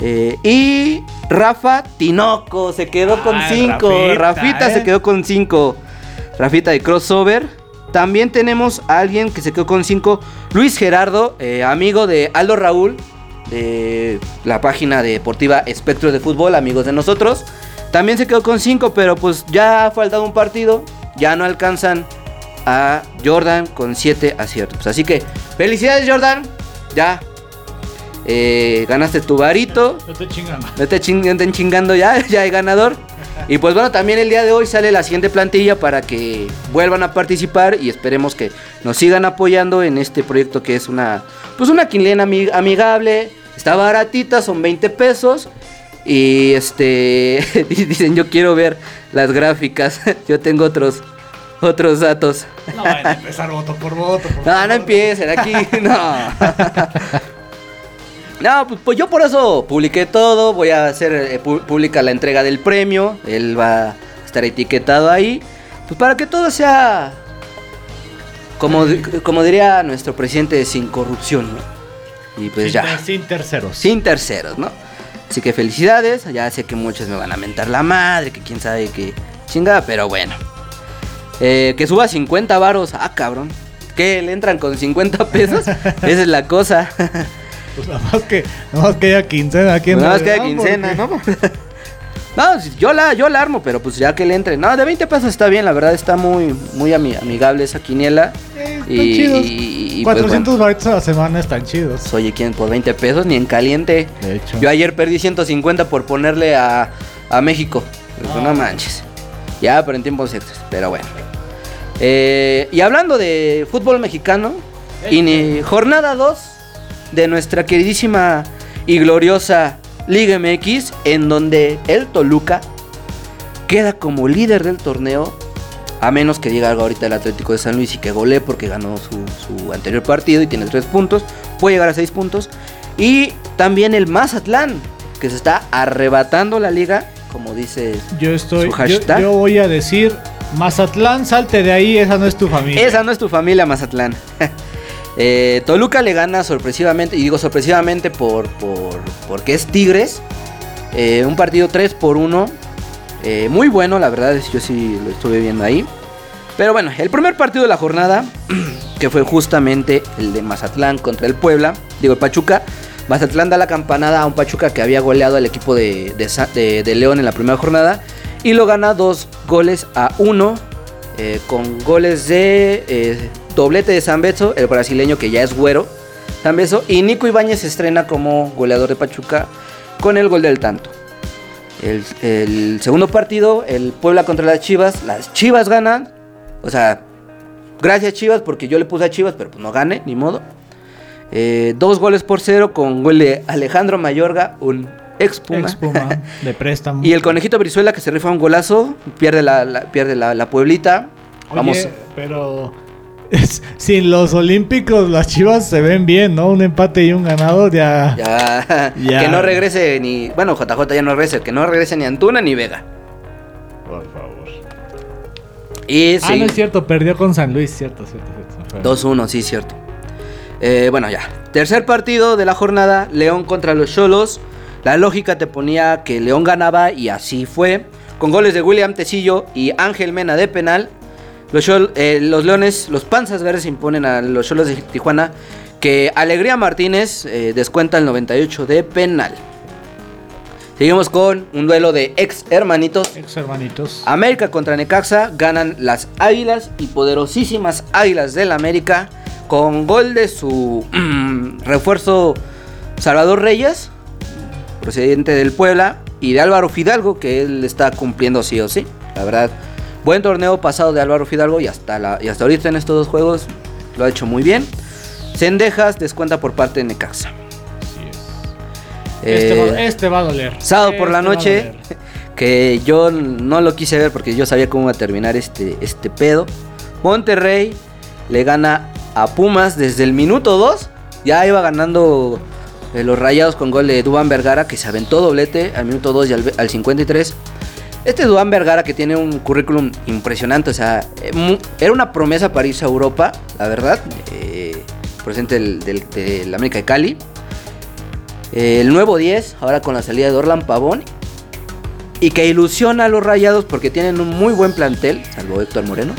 Eh, y Rafa Tinoco se quedó con Ah, 5. Rafita, Rafita ¿eh? se quedó con 5. Rafita de crossover. También tenemos a alguien que se quedó con 5. Luis Gerardo, eh, amigo de Aldo Raúl, de la página deportiva Espectro de Fútbol, amigos de nosotros. También se quedó con 5, pero pues ya ha faltado un partido. Ya no alcanzan a Jordan con 7 aciertos. Así que felicidades Jordan. Ya. eh, ganaste tu varito. No te chingando. No te chinguen chingando ya, ya hay ganador. Y pues bueno, también el día de hoy sale la siguiente plantilla para que vuelvan a participar y esperemos que nos sigan apoyando en este proyecto que es una pues una quinlena ami- amigable, está baratita, son 20 pesos y este dicen yo quiero ver las gráficas, yo tengo otros otros datos. No vayan a empezar voto por voto. por No, favor. no empiecen aquí, no. No, pues, pues yo por eso publiqué todo. Voy a hacer eh, pu- pública la entrega del premio. Él va a estar etiquetado ahí. Pues para que todo sea. Como, como diría nuestro presidente, sin corrupción, ¿no? Y pues sin, ya. Sin terceros. Sin terceros, ¿no? Así que felicidades. Ya sé que muchos me van a mentar la madre, que quién sabe qué chingada, pero bueno. Eh, que suba 50 varos. Ah, cabrón. ¿Qué? ¿Le entran con 50 pesos? Esa es la cosa. Pues nada más que, nada más que haya quincena aquí en Nada más que haya quincena, ¿no? No, si- yo la, yo la armo, pero pues ya que le entre. No, de 20 pesos está bien, la verdad está muy, muy ami- amigable esa quiniela. Eh, están Y, chidos. y- y, pues, 400 baritos a la semana están chidos. bueno, oye, ¿quién por 20 pesos? Ni en caliente. De hecho. Yo ayer perdí 150 por ponerle a, a México. Pues, Ah. No manches. Ya, pero en tiempos extras. Pero bueno. Eh, y hablando de fútbol mexicano, y ni- jornada 2 de nuestra queridísima y gloriosa Liga MX, en donde el Toluca queda como líder del torneo A menos que diga algo ahorita el Atlético de San Luis y que golee porque ganó su, su anterior partido y tiene tres puntos. Puede llegar a seis puntos. Y también el Mazatlán, que se está arrebatando la liga, como dice Yo estoy. su Yo, hashtag. yo voy a decir. Mazatlán, salte de ahí, esa no es tu familia. Esa no es tu familia, Mazatlán. Eh, Toluca le gana sorpresivamente, y digo sorpresivamente por, por porque es Tigres. Eh, un partido 3 por 1. eh, muy bueno, la verdad, es yo sí lo estuve viendo ahí. Pero bueno, el primer partido de la jornada, que fue justamente el de Mazatlán contra el Puebla, digo el Pachuca. Mazatlán da la campanada a un Pachuca que había goleado al equipo de, de León en la primera jornada. Y lo gana dos goles a uno. eh, con goles de eh, doblete de Zambeso, el brasileño que ya es güero. Zambeso. Y Nico Ibáñez se estrena como goleador de Pachuca con el gol del tanto. El, segundo partido, el Puebla contra las Chivas. Las Chivas ganan. O sea, gracias Chivas porque yo le puse a Chivas, pero pues no gane, ni modo. Eh, dos goles por cero con gol de Alejandro Mayorga, un ex Puma. Ex Puma, de préstamo. Y el conejito Brizuela que se rifa un golazo, pierde la, la- pierde la, la Pueblita. Oye, Vamos. pero. es- sin los Olímpicos, las chivas se ven bien, ¿no? Un empate y un ganado ya. Ya, Ya. Que no regrese ni. Bueno, JJ ya no regrese. Que no regrese ni Antuna ni Vega. Por favor. Y Ah, no es cierto, perdió con San Luis, cierto, cierto, cierto. 2-1, sí, cierto. Eh, bueno, ya. Tercer partido de la jornada: León contra los Cholos. La lógica te ponía que León ganaba y así fue. Con goles de William Tecillo y Ángel Mena de penal. Los, eh, los Leones, los Panzas Verdes imponen a los Cholos de Tijuana. Que Alegría Martínez eh, descuenta el 98 de penal. Seguimos con un duelo de ex hermanitos. Ex hermanitos. América contra Necaxa ganan las Águilas y poderosísimas Águilas del América con gol de su refuerzo Salvador Reyes, procedente del Puebla, y de Álvaro Fidalgo, que él está cumpliendo sí o sí. La verdad, buen torneo pasado de Álvaro Fidalgo y hasta, la, y hasta ahorita en estos dos juegos lo ha hecho muy bien. Cendejas descuenta por parte de Necaxa. Así es. Este, Eh, va, este va a doler. Sábado por la Este noche, que yo no lo quise ver porque yo sabía cómo iba a terminar este, este pedo. Monterrey le gana a Pumas desde el minuto 2. Ya iba ganando eh, los rayados con gol de Dubán Vergara, que se aventó doblete al minuto 2 y al, ve- al 53. Este Dubán Vergara que tiene un currículum impresionante, o sea, eh, era una promesa para irse a Europa, la verdad. eh, presente del América de Cali. Eh, el nuevo 10, ahora con la salida de Orlan Pavón. Y que ilusiona a los rayados porque tienen un muy buen plantel, salvo Héctor Moreno.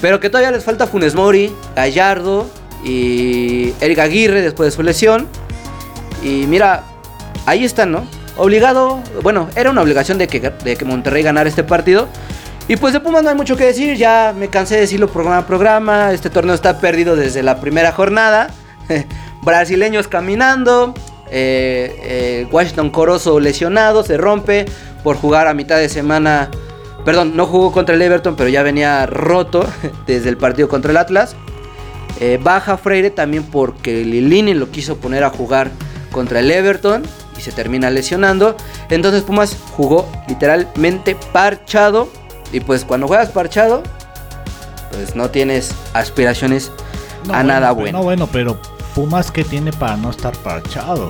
Pero que todavía les falta Funes Mori, Gallardo y Eric Aguirre después de su lesión. Y mira, ahí están, ¿no? Obligado, bueno, era una obligación de que, de que Monterrey ganara este partido. Y pues de Pumas no hay mucho que decir, ya me cansé de decirlo programa a programa. Este torneo está perdido desde la primera jornada. Brasileños caminando. eh, eh, Washington Corozo lesionado, se rompe por jugar a mitad de semana. Perdón, no jugó contra el Everton, pero ya venía roto desde el partido contra el Atlas. Eh, baja Freire también porque Lilini lo quiso poner a jugar contra el Everton y se termina lesionando. Entonces Pumas jugó literalmente parchado. Y pues cuando juegas parchado, pues no tienes aspiraciones No, a bueno, nada bueno. No, bueno, pero Pumas que tiene para no estar parchado.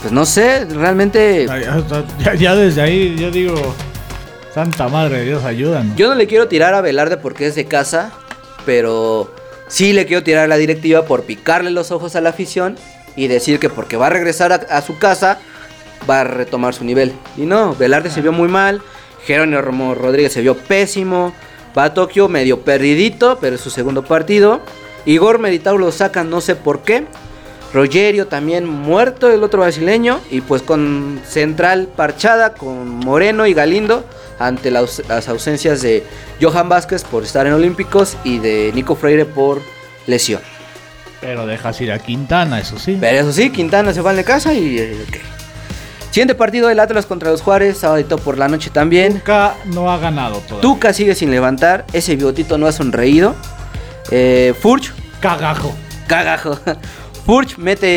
Pues no sé, realmente Ya, ya- ya- ya desde ahí yo digo, Santa Madre de Dios, ayúdanos. yo no le quiero tirar a Velarde porque es de casa, pero sí le quiero tirar la directiva por picarle los ojos a la afición y decir que porque va a regresar a, su casa va a retomar su nivel. Y no, Velarde se vio muy mal, Jerónimo Rodríguez se vio pésimo, va a Tokio medio perdidito, pero es su segundo partido. Igor Meritao lo sacan no sé por qué. Rogerio también muerto, el otro brasileño. Y pues con central parchada, con Moreno y Galindo. Ante las ausencias de Johan Vázquez por estar en Olímpicos y de Nico Freire por lesión. Pero dejas ir a Quintana, eso sí. Pero eso sí, Quintana se va de casa y... eh, ok. Siguiente partido del Atlas contra los Juárez, sábado por la noche también. Nunca no ha ganado todavía. Tuca sigue sin levantar, ese bigotito no ha sonreído. Eh, Furch Cagajo. Cagajo. Furch mete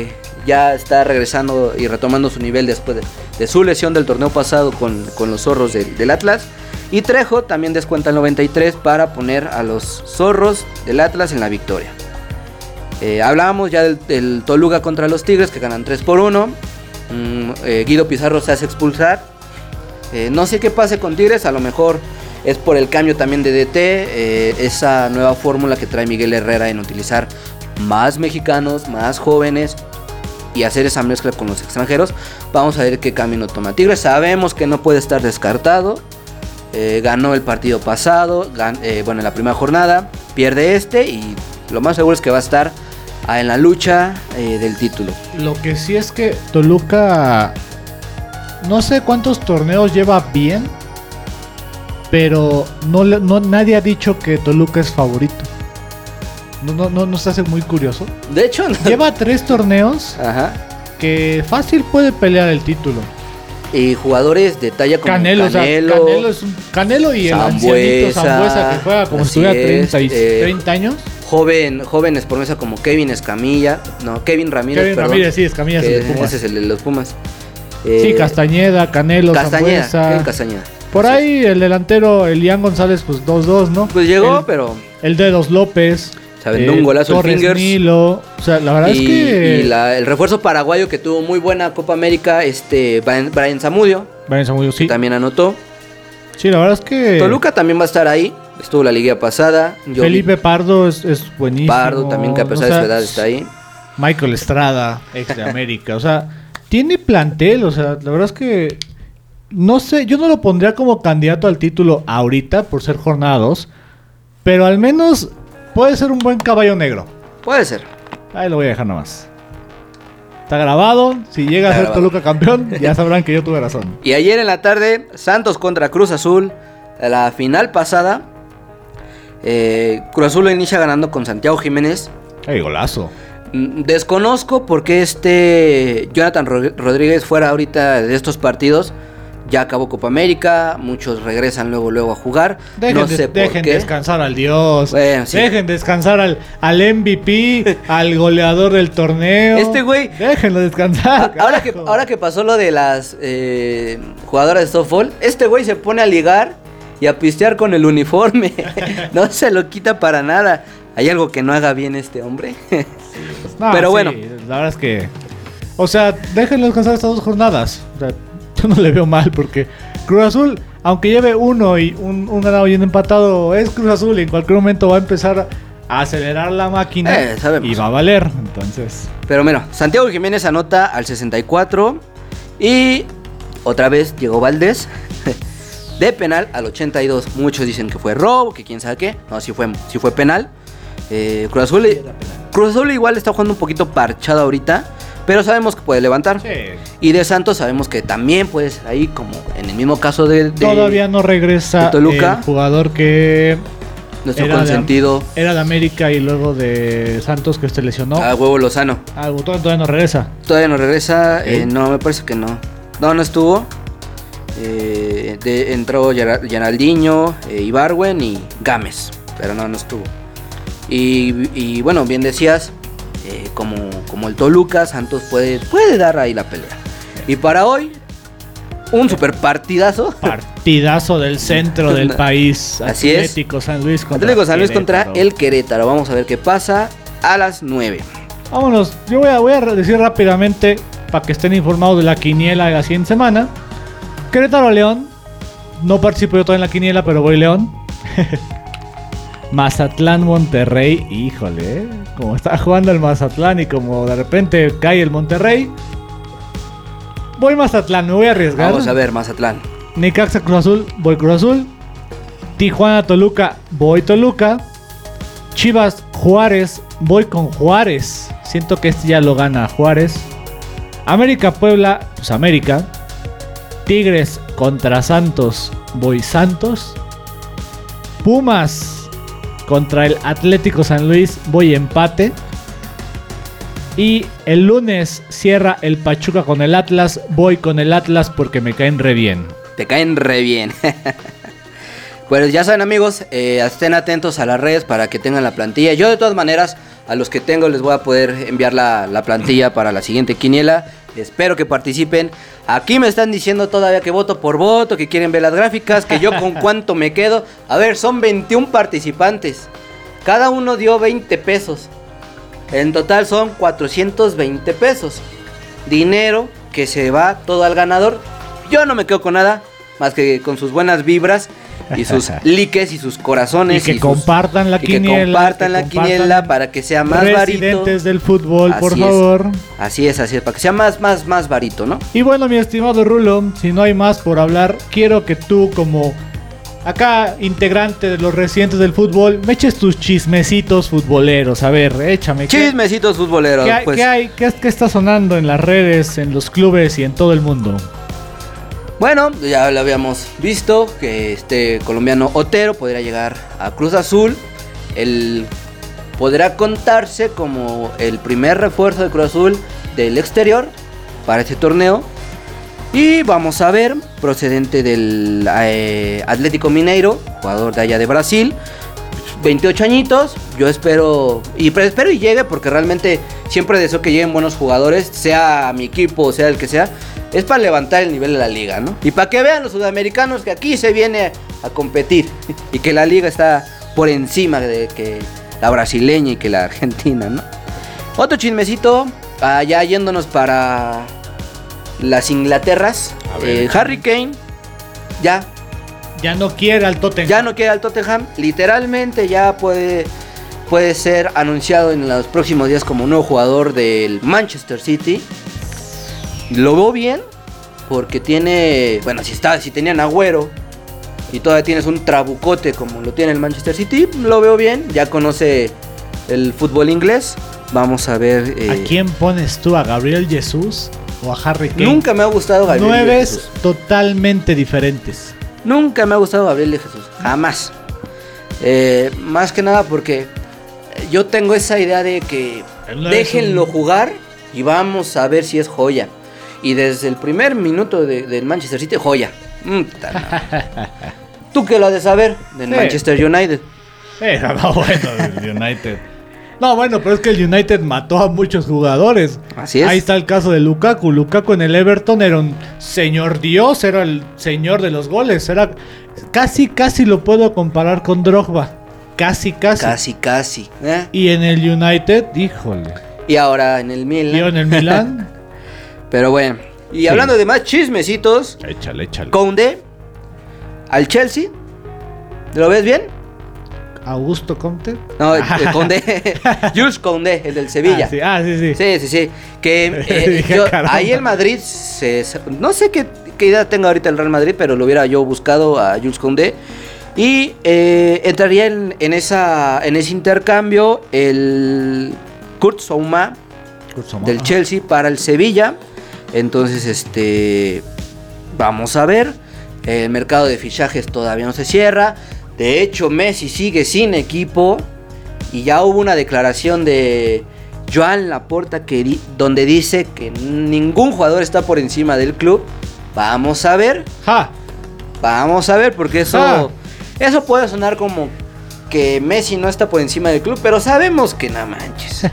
eh, ya está regresando y retomando su nivel después de, su lesión del torneo pasado con, con los zorros del- Atlas. Y Trejo también descuenta el 93 para poner a los zorros del Atlas en la victoria. Eh, hablábamos ya del, del Toluca contra los Tigres que ganan 3 por 1. Mm, eh, Guido Pizarro se hace expulsar. Eh, no sé qué pase con Tigres, a lo mejor es por el cambio también de DT, esa nueva fórmula que trae Miguel Herrera en utilizar más mexicanos, más jóvenes y hacer esa mezcla con los extranjeros. Vamos a ver qué camino toma Tigres. Sabemos que no puede estar descartado. Eh, ganó el partido pasado, eh, bueno, en la primera jornada, pierde este y lo más seguro es que va a estar ah, en la lucha eh, del título. Lo que sí es que Toluca. No sé cuántos torneos lleva bien. Pero no nadie ha dicho que Toluca es favorito. No, no, no, no se hace muy curioso. De hecho, no- Lleva tres torneos Ajá. que fácil puede pelear el título. Y jugadores de talla como Canelo, o sea, Canelo, Canelo, es un, Canelo y el ancianito Zambuesa, que juega como si tuviera 30, y- es, eh, 30 años. joven, jóvenes promesa como Kevin Escamilla, no, Kevin Ramírez, Kevin perdón, Ramírez, sí, Escamilla es el ese es el de los Pumas. Sí, Eh, Castañeda, Canelo, Castañeda, Zambuesa. Kevin Castañeda. Por ahí el delantero Elian González, pues 2-2, ¿no? es. Pues llegó, El, pero el Dedos López. Se aventó un golazo el Torres Fingers. O sea, la verdad y, es que. y la- el refuerzo paraguayo que tuvo muy buena Copa América, este Brian, Brian Zamudio, Brian Zamudio, sí. también anotó. Sí, la verdad es que. Toluca también va a estar ahí, estuvo la liga pasada. Yo Felipe Pardo es, es buenísimo. Pardo también que a pesar O sea, de su edad está ahí. Michael Estrada, ex de América. o sea, tiene plantel. O sea, la verdad es que. No sé, yo no lo pondría como candidato al título ahorita por ser jornada 2. Pero al menos puede ser un buen caballo negro. Puede ser. Ahí lo voy a dejar nomás. Está grabado. Si llega a ser grabado. Toluca campeón, ya sabrán que yo tuve razón. Y ayer en la tarde, Santos contra Cruz Azul, la final pasada. eh, Cruz Azul lo inicia ganando con Santiago Jiménez. ¡Ey, golazo! Mm, Desconozco por qué este Jonathan Ro- Rodríguez fuera ahorita de estos partidos. Ya acabó Copa América, muchos regresan luego luego a jugar. Dejen, no de- por qué. descansar al Dios. Bueno, sí. Dejen descansar al, al MVP, al goleador del torneo. Este güey- Déjenlo descansar. A- Ahora que, ahora que pasó lo de las eh, jugadoras de softball, este güey se pone a ligar y a pistear con el uniforme. no se lo quita para nada. ¿Hay algo que no haga bien este hombre? No, pero sí, bueno. La verdad es que. O sea, déjenlo descansar estas dos jornadas. O sea, yo no le veo mal porque Cruz Azul, aunque lleve uno y un, un ganado y un empatado, es Cruz Azul y en cualquier momento va a empezar a acelerar la máquina Eh, y va a valer. Entonces. Pero bueno, Santiago Jiménez anota al 64 y otra vez llegó Valdés de penal al 82. Muchos dicen que fue robo, que quién sabe qué. No, sí fue, sí fue penal. Eh, Cruz, Azul, Cruz Azul igual está jugando un poquito parchado ahorita, pero sabemos que puede levantar. Y de Santos sabemos que también puede ser ahí, como en el mismo caso de, de Todavía no regresa de Toluca. el jugador que nuestro era de- consentido era de América y luego de Santos que se lesionó. a huevo Lozano. Ah, todavía todavía no regresa. Todavía no regresa, eh, no, me parece que no. No, no estuvo. Eh, de- entró Gera- Geraldinho, eh, Ibarwen y Gámez, pero no, no estuvo. Y, y bueno, bien decías, eh, como, como el Toluca, Santos puede, puede dar ahí la pelea. Y para hoy, un super partidazo. Partidazo del centro del país. Así es. Atlético San Luis contra Atlético San Luis contra Querétaro. el Querétaro. Vamos a ver qué pasa a las 9. Vámonos, yo voy a, voy a decir rápidamente para que estén informados de la quiniela de la siguiente semana. Querétaro León. No participo yo todavía en la quiniela, pero voy León. Mazatlán Monterrey. Híjole, ¿eh? como está jugando el Mazatlán y como de repente cae el Monterrey. Voy Mazatlán, me voy a arriesgar. Vamos a ver, Mazatlán. Necaxa Cruz Azul, voy Cruz Azul. Tijuana Toluca, voy Toluca. Chivas Juárez, voy con Juárez. Siento que este ya lo gana Juárez. América Puebla, pues América. Tigres contra Santos, voy Santos. Pumas contra el Atlético San Luis, voy empate. Y el lunes cierra el Pachuca con el Atlas, voy con el Atlas porque me caen re bien. Te caen re bien. Pues ya saben amigos, eh, estén atentos a las redes para que tengan la plantilla. Yo de todas maneras, a los que tengo les voy a poder enviar la, la plantilla para la siguiente quiniela. Espero que participen. Aquí me están diciendo todavía que voto por voto, que quieren ver las gráficas, que yo con cuánto me quedo. A ver, son 21 participantes. Cada uno dio 20 pesos. En total son 420 pesos. Dinero que se va todo al ganador. Yo no me quedo con nada más que con sus buenas vibras y sus likes y sus corazones. Y que compartan la y quiniela. Que compartan que la compartan quiniela para que sea más varito. Residentes del fútbol, por es. favor. Así es, así es, para que sea más, más, más varito, ¿no? Y bueno, mi estimado Rulo, si no hay más por hablar, quiero que tú como acá integrante de los residentes del fútbol, me eches tus chismecitos futboleros. A ver, échame. ¿qué- Chismecitos futboleros. ¿Qué, hay- pues. qué hay? ¿Qué, qué está sonando en las redes, en los clubes y en todo el mundo? Bueno, ya lo habíamos visto que este colombiano Otero podría llegar a Cruz Azul. Él podrá contarse como el primer refuerzo de Cruz Azul del exterior para este torneo. Y vamos a ver, procedente del eh, Atlético Mineiro, jugador de allá de Brasil. 28 añitos, yo espero y pero espero y llegue porque realmente siempre deseo que lleguen buenos jugadores, sea mi equipo sea el que sea, es para levantar el nivel de la liga, ¿no? Y para que vean los sudamericanos que aquí se viene a competir y que la liga está por encima de que la brasileña y que la argentina, ¿no? Otro chismecito, allá yéndonos para las Inglaterras, A ver, eh. Harry Kane ya Ya no quiere al Tottenham. ya no queda el Tottenham. Literalmente ya puede, puede ser anunciado en los próximos días como nuevo jugador del Manchester City. Lo veo bien porque tiene, bueno, si está, si tenían Agüero y todavía tienes un trabucote como lo tiene el Manchester City, lo veo bien. Ya conoce el fútbol inglés. Vamos a ver. eh, ¿A quién pones tú? ¿A Gabriel Jesús o a Harry Kane? Nunca me ha gustado Gabriel Nueves Jesús. totalmente diferentes. Nunca me ha gustado Gabriel de Jesús. Jamás. Eh, más que nada porque yo tengo esa idea de que déjenlo un- jugar y vamos a ver si es joya. Y desde el primer minuto de- del Manchester City, joya. Mm. ¿Tú qué lo has de saber? Del Sí. Manchester United. Eh, no, bueno, el United. No, bueno, pero es que el United mató a muchos jugadores. Así es. Ahí está el caso de Lukaku. Lukaku en el Everton era un señor Dios, era el señor de los goles. Era casi, casi lo puedo comparar con Drogba. Casi, casi. Casi, casi. ¿eh? Y en el United, híjole. Y ahora en el Milan. Y en el Milan, Pero bueno. Y hablando de más chismecitos, échale, échale. Conde al Chelsea. ¿Lo ves bien? Augusto Conte. No, el, el Conde. Jules Conde, el del Sevilla. Ah, sí, ah, sí, sí. Sí, sí, sí. Que eh, Dije, yo- caramba. ahí el Madrid, se- no sé qué, qué idea tenga ahorita el Real Madrid, pero lo hubiera yo buscado a Jules Condé. Y eh, entraría en, en esa, en ese intercambio el Kurt Souma del Chelsea para el Sevilla. Entonces, este, vamos a ver. El mercado de fichajes todavía no se cierra. De hecho, Messi sigue sin equipo. Y ya hubo una declaración de Joan Laporta que di- donde dice que ningún jugador está por encima del club. Vamos a ver. Ja. Vamos a ver, porque eso, eso puede sonar como que Messi no está por encima del club, pero sabemos que no manches.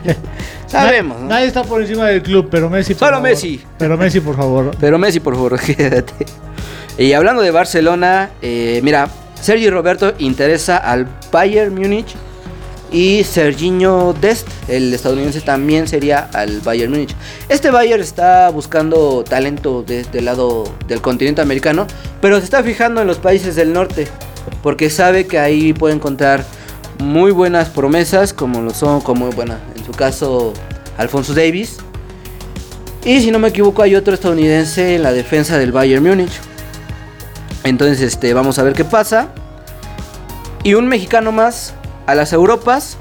sabemos, ¿no? Nadie está por encima del club, pero Messi. por Solo favor. Messi. Pero Messi, por favor. Pero Messi, por favor, quédate. Y hablando de Barcelona, eh, mira, Sergi Roberto interesa al Bayern Múnich y Serginho Dest, el estadounidense, también sería al Bayern Múnich. Este Bayern está buscando talento desde el lado del continente americano, pero se está fijando en los países del norte, porque sabe que ahí puede encontrar muy buenas promesas, como lo son, como bueno, en su caso, Alfonso Davis. Y si no me equivoco, hay otro estadounidense en la defensa del Bayern Múnich. Entonces, este, vamos a ver qué pasa. Y un mexicano más a las Europas.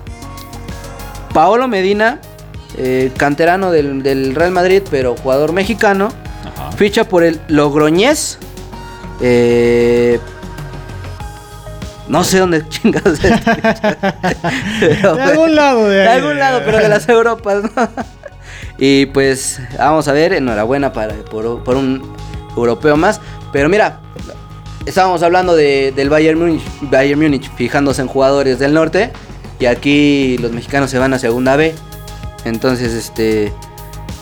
Paolo Medina, eh, canterano del, del Real Madrid, pero jugador mexicano. Ajá. Ficha por el Logroñés. Eh, no sé dónde chingados De algún lado de de ahí. algún lado, pero de las Europas, ¿no? Y pues, vamos a ver, enhorabuena para, por, por un europeo más. Pero mira, estábamos hablando de, del Bayern Múnich, Bayern Múnich fijándose en jugadores del norte y aquí los mexicanos se van a segunda B. Entonces, este,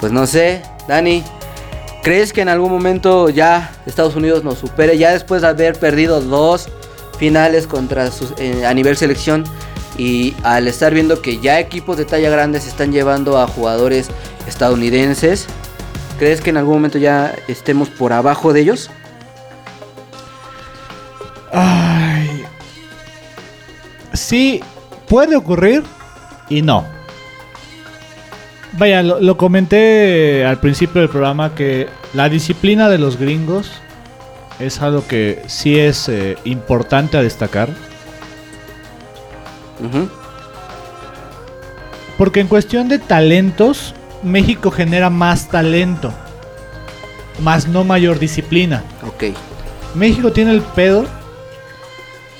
pues no sé, Dani, ¿crees que en algún momento ya Estados Unidos nos supere ya después de haber perdido dos finales contra sus, eh, a nivel selección y al estar viendo que ya equipos de talla grande se están llevando a jugadores estadounidenses, ¿crees que en algún momento ya estemos por abajo de ellos? Ay. Sí, puede ocurrir y no. Vaya, lo, lo comenté al principio del programa que la disciplina de los gringos es algo que sí es eh, importante a destacar. Porque en cuestión de talentos, México genera más talento, más no mayor disciplina. Ok. México tiene el pedo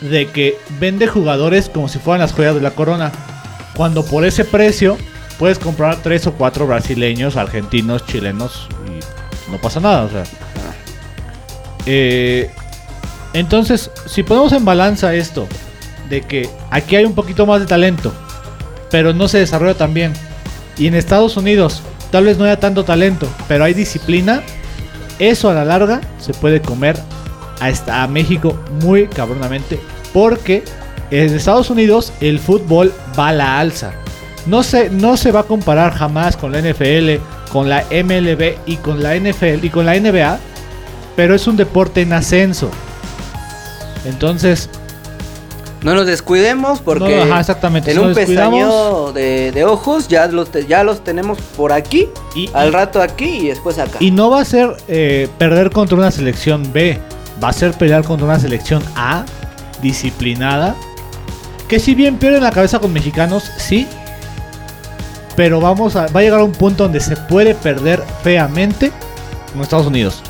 de que vende jugadores como si fueran las joyas de la corona. Cuando por ese precio puedes comprar tres o cuatro brasileños, argentinos, chilenos y no pasa nada. O sea. Eh, entonces, si ponemos en balanza esto, de que aquí hay un poquito más de talento, pero no se desarrolla tan bien, y en Estados Unidos tal vez no haya tanto talento, pero hay disciplina, eso a la larga se puede comer a, esta- a México muy cabronamente, porque en Estados Unidos el fútbol va a la alza. No se, no se va a comparar jamás con la NFL, con la MLB y con la NFL y con la NBA, pero es un deporte en ascenso. Entonces, No nos descuidemos porque No, ajá, exactamente, en si un pestañeo de, de ojos ya los, te- ya los tenemos por aquí, y, al rato aquí y después acá. y no va a ser eh, perder contra una selección B, va a ser pelear contra una selección A, disciplinada, que si bien pierde la cabeza con mexicanos, sí, pero vamos a, va a llegar a un punto donde se puede perder feamente con Estados Unidos.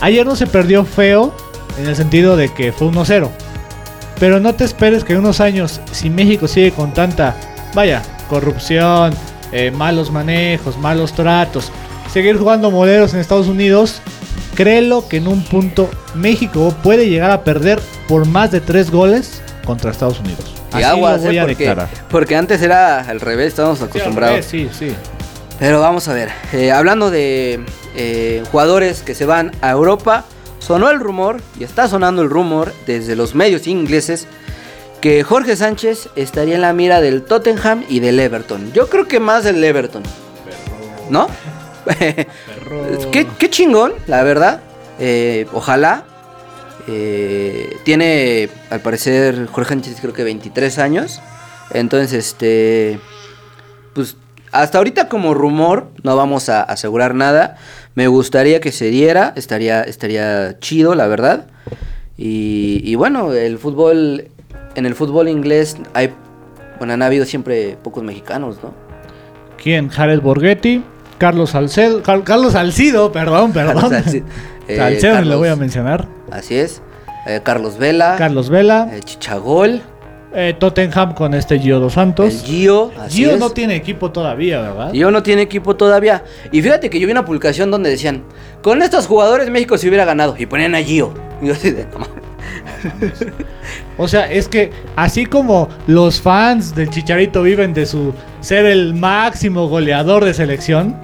Ayer no se perdió feo en el sentido de que fue 1-0. Pero no te esperes que en unos años, si México sigue con tanta, vaya, corrupción, eh, malos manejos, malos tratos, seguir jugando modelos en Estados Unidos, créelo que en un punto México puede llegar a perder por más de tres goles contra Estados Unidos. y Así aguas, lo voy ¿eh? a porque, declarar. porque antes era al revés, estábamos acostumbrados. Sí, sí. Pero vamos a ver, eh, hablando de eh, jugadores que se van a Europa, sonó el rumor, y está sonando el rumor desde los medios ingleses, que Jorge Sánchez estaría en la mira del Tottenham y del Everton. Yo creo que más del Everton. ¿No? qué, qué chingón, la verdad. Eh, ojalá. Tiene, al parecer, Jorge Sánchez creo que 23 años. Entonces, este... Pues hasta ahorita como rumor, no vamos a asegurar nada. Me gustaría que se diera, estaría, estaría chido, la verdad. Y, y bueno, el fútbol, en el fútbol inglés hay, bueno, han habido siempre pocos mexicanos, ¿no? ¿Quién? Jared Borghetti, Carlos Salcedo, Car- Carlos Salcido, perdón, perdón. Salci- eh, Salcedo Carlos- le voy a mencionar. Así es. Eh, Carlos Vela, Carlos Vela, eh, Chichagol, eh, Tottenham con este Gio dos Santos. el Gio. Así Gio es. no tiene equipo todavía, ¿verdad? Gio no tiene equipo todavía. Y fíjate que yo vi una publicación donde decían, con estos jugadores México se hubiera ganado. Y ponían a Gio. Y yo así de. O sea, es que así como los fans del Chicharito viven de su ser el máximo goleador de selección,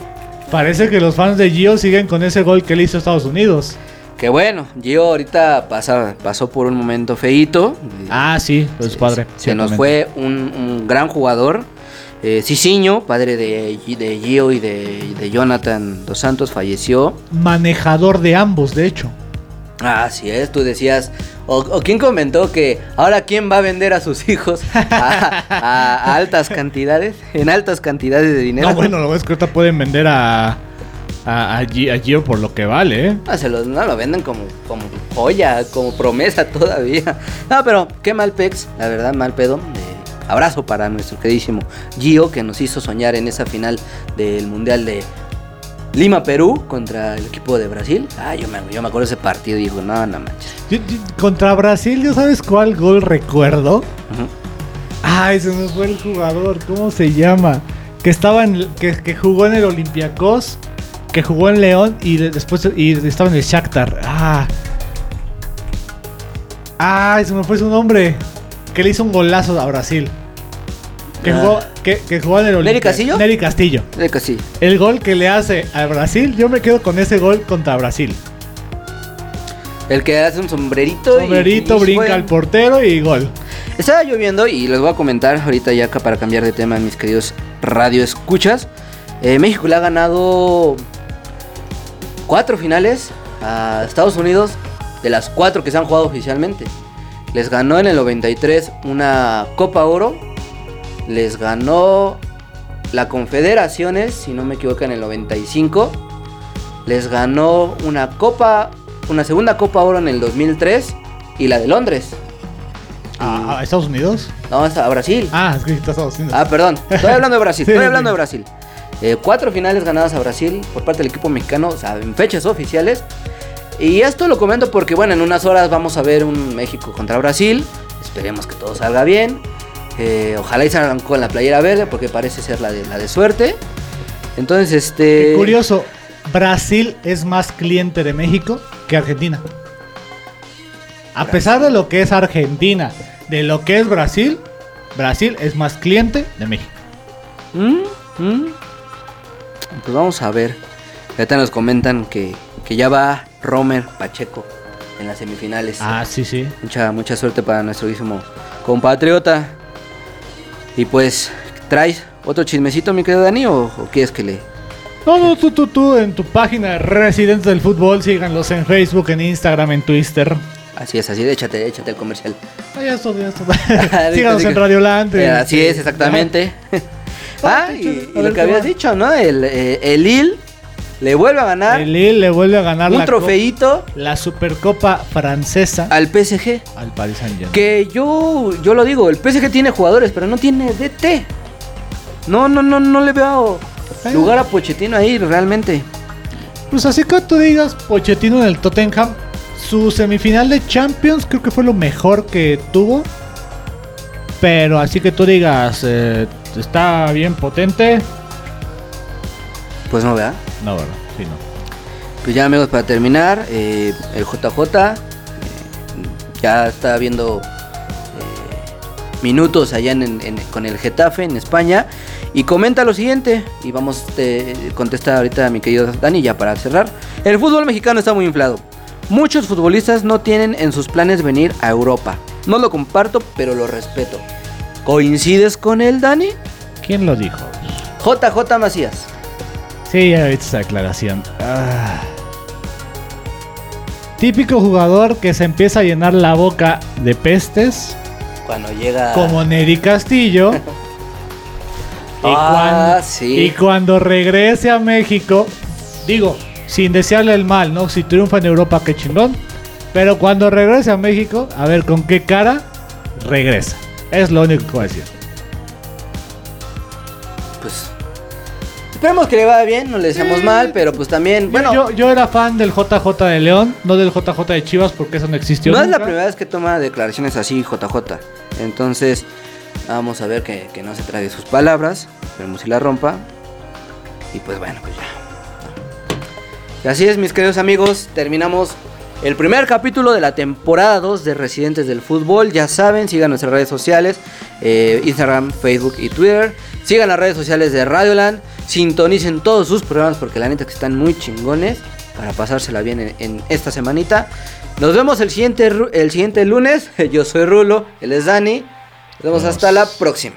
parece que los fans de Gio siguen con ese gol que le hizo Estados Unidos. Que bueno, Gio ahorita pasa, pasó por un momento feíto. Ah, sí, pues padre. Se nos fue un, un gran jugador. Eh, Cicinho, padre de, de Gio y de, de Jonathan Dos Santos, falleció. Manejador de ambos, de hecho. Así es, tú decías. O, o quién comentó que ahora quién va a vender a sus hijos a, a- a altas cantidades, en altas cantidades de dinero. No, bueno, lo es que ahorita pueden vender a, a, a Gi- a Gio por lo que vale, ¿eh? No, se los, no lo venden como, como joya, como promesa todavía. No, pero qué mal pex, la verdad, mal pedo. Eh, abrazo para nuestro queridísimo Gio que nos hizo soñar en esa final del Mundial de Lima, Perú contra el equipo de Brasil. Ah, yo me, yo me acuerdo de ese partido y digo, no, no manches. Yo- yo- contra Brasil, ¿ya sabes cuál gol recuerdo? Ujú. Ay, se me fue el jugador, ¿cómo se llama? Que estaba en el- que, que jugó en el Olympiacos, que jugó en León y de- después y estaba en el Shakhtar. Ah. Ay, se me fue su nombre. Que le hizo un golazo a Brasil. Que, Ah. jugó, que, que jugó en el ¿Neri Olimpia- Castillo? Neri Castillo. Que sí. El gol que le hace a Brasil, yo me quedo con ese gol contra Brasil. El que hace un sombrerito. y- Sombrerito, y brinca fue- al portero y gol. Estaba lloviendo y les voy a comentar ahorita ya acá para cambiar de tema, mis queridos radio escuchas. Eh, México le ha ganado cuatro finales a Estados Unidos de las cuatro que se han jugado oficialmente. Les ganó en el 93 una Copa Oro. Les ganó la Confederaciones, si no me equivoco, en el 95. Les ganó una Copa, una segunda Copa Oro en el 2003 y la de Londres. ¿A, a Estados Unidos? No, a Brasil. Ah, es que está Estados Unidos. Ah, perdón. Estoy hablando de Brasil. Estoy hablando de Brasil. Eh, cuatro finales ganadas a Brasil por parte del equipo mexicano, o sea, en fechas oficiales. Y esto lo comento porque, bueno, en unas horas vamos a ver un México contra Brasil. Esperemos que todo salga bien. Eh, ojalá y salgan con la playera verde porque parece ser la de, la de suerte. Entonces, este... Qué curioso, Brasil es más cliente de México que Argentina. A pesar de lo que es Argentina, de lo que es Brasil, Brasil es más cliente de México. ¿Mm? ¿Mm? Pues vamos a ver. Ahorita nos comentan que, que ya va Romer Pacheco en las semifinales. Ah, sí, sí. Mucha, mucha suerte para nuestro guísimo compatriota. Y pues, ¿traes otro chismecito, mi querido Dani? ¿O, o quieres que le.? No, no, tú, tú, tú, en tu página de Residentes del Fútbol, síganlos en Facebook, en Instagram, en Twitter. Así es, así, échate, échate el comercial. Ah, ya está, ya está. síganos en Radiolante. Eh, así es, exactamente. ah, y, y lo que habías dicho, ¿no? El, eh, el Lille le vuelve a ganar El Lille le vuelve a ganar un la, trofeito la Supercopa Francesa al PSG. al Paris Saint-Germain. Que yo, yo lo digo, el PSG tiene jugadores, pero no tiene DT. No, no, no, no le veo lugar a Pochettino ahí realmente. Pues así que tú digas, Pochettino en el Tottenham, su semifinal de Champions creo que fue lo mejor que tuvo. Pero así que tú digas, eh, está bien potente. Pues no, ¿verdad? No, verdad, sí, no. Pues ya amigos, para terminar, eh, el JJ eh, ya está viendo eh, minutos allá en, en- con el Getafe en España y comenta lo siguiente y vamos te contesta ahorita a mi querido Dani ya para cerrar. El fútbol mexicano está muy inflado. Muchos futbolistas no tienen en sus planes venir a Europa. No lo comparto, pero lo respeto. ¿Coincides con él, Dani? ¿Quién lo dijo? JJ Macías. Sí, ya viste esa declaración. Ah. Típico jugador que se empieza a llenar la boca de pestes, Cuando llega... como Neri Castillo. y, Ah, sí. y cuando regrese a México, digo, sin desearle el mal, ¿no? Si triunfa en Europa, qué chingón. Pero cuando regrese a México, a ver con qué cara regresa. Es lo único que voy a decir. pues esperemos que le vaya bien, no le deseamos mal, pero pues también, bueno, yo, yo era fan del JJ de León, no del JJ de Chivas, porque eso no existió. no es la primera vez que toma declaraciones así JJ. Entonces, vamos a ver que, que no se trague sus palabras, esperemos si la rompa. Y pues bueno, pues ya. Y así es, mis queridos amigos, terminamos el primer capítulo de la temporada 2 de Residentes del Fútbol. Ya saben, sigan nuestras redes sociales, eh, Instagram, Facebook y Twitter. Sigan las redes sociales de Radioland. Sintonicen todos sus programas porque la neta que están muy chingones para pasársela bien en, en esta semanita. Nos vemos el siguiente, el siguiente lunes. Yo soy Rulo, él es Dani. Nos vemos hasta la próxima.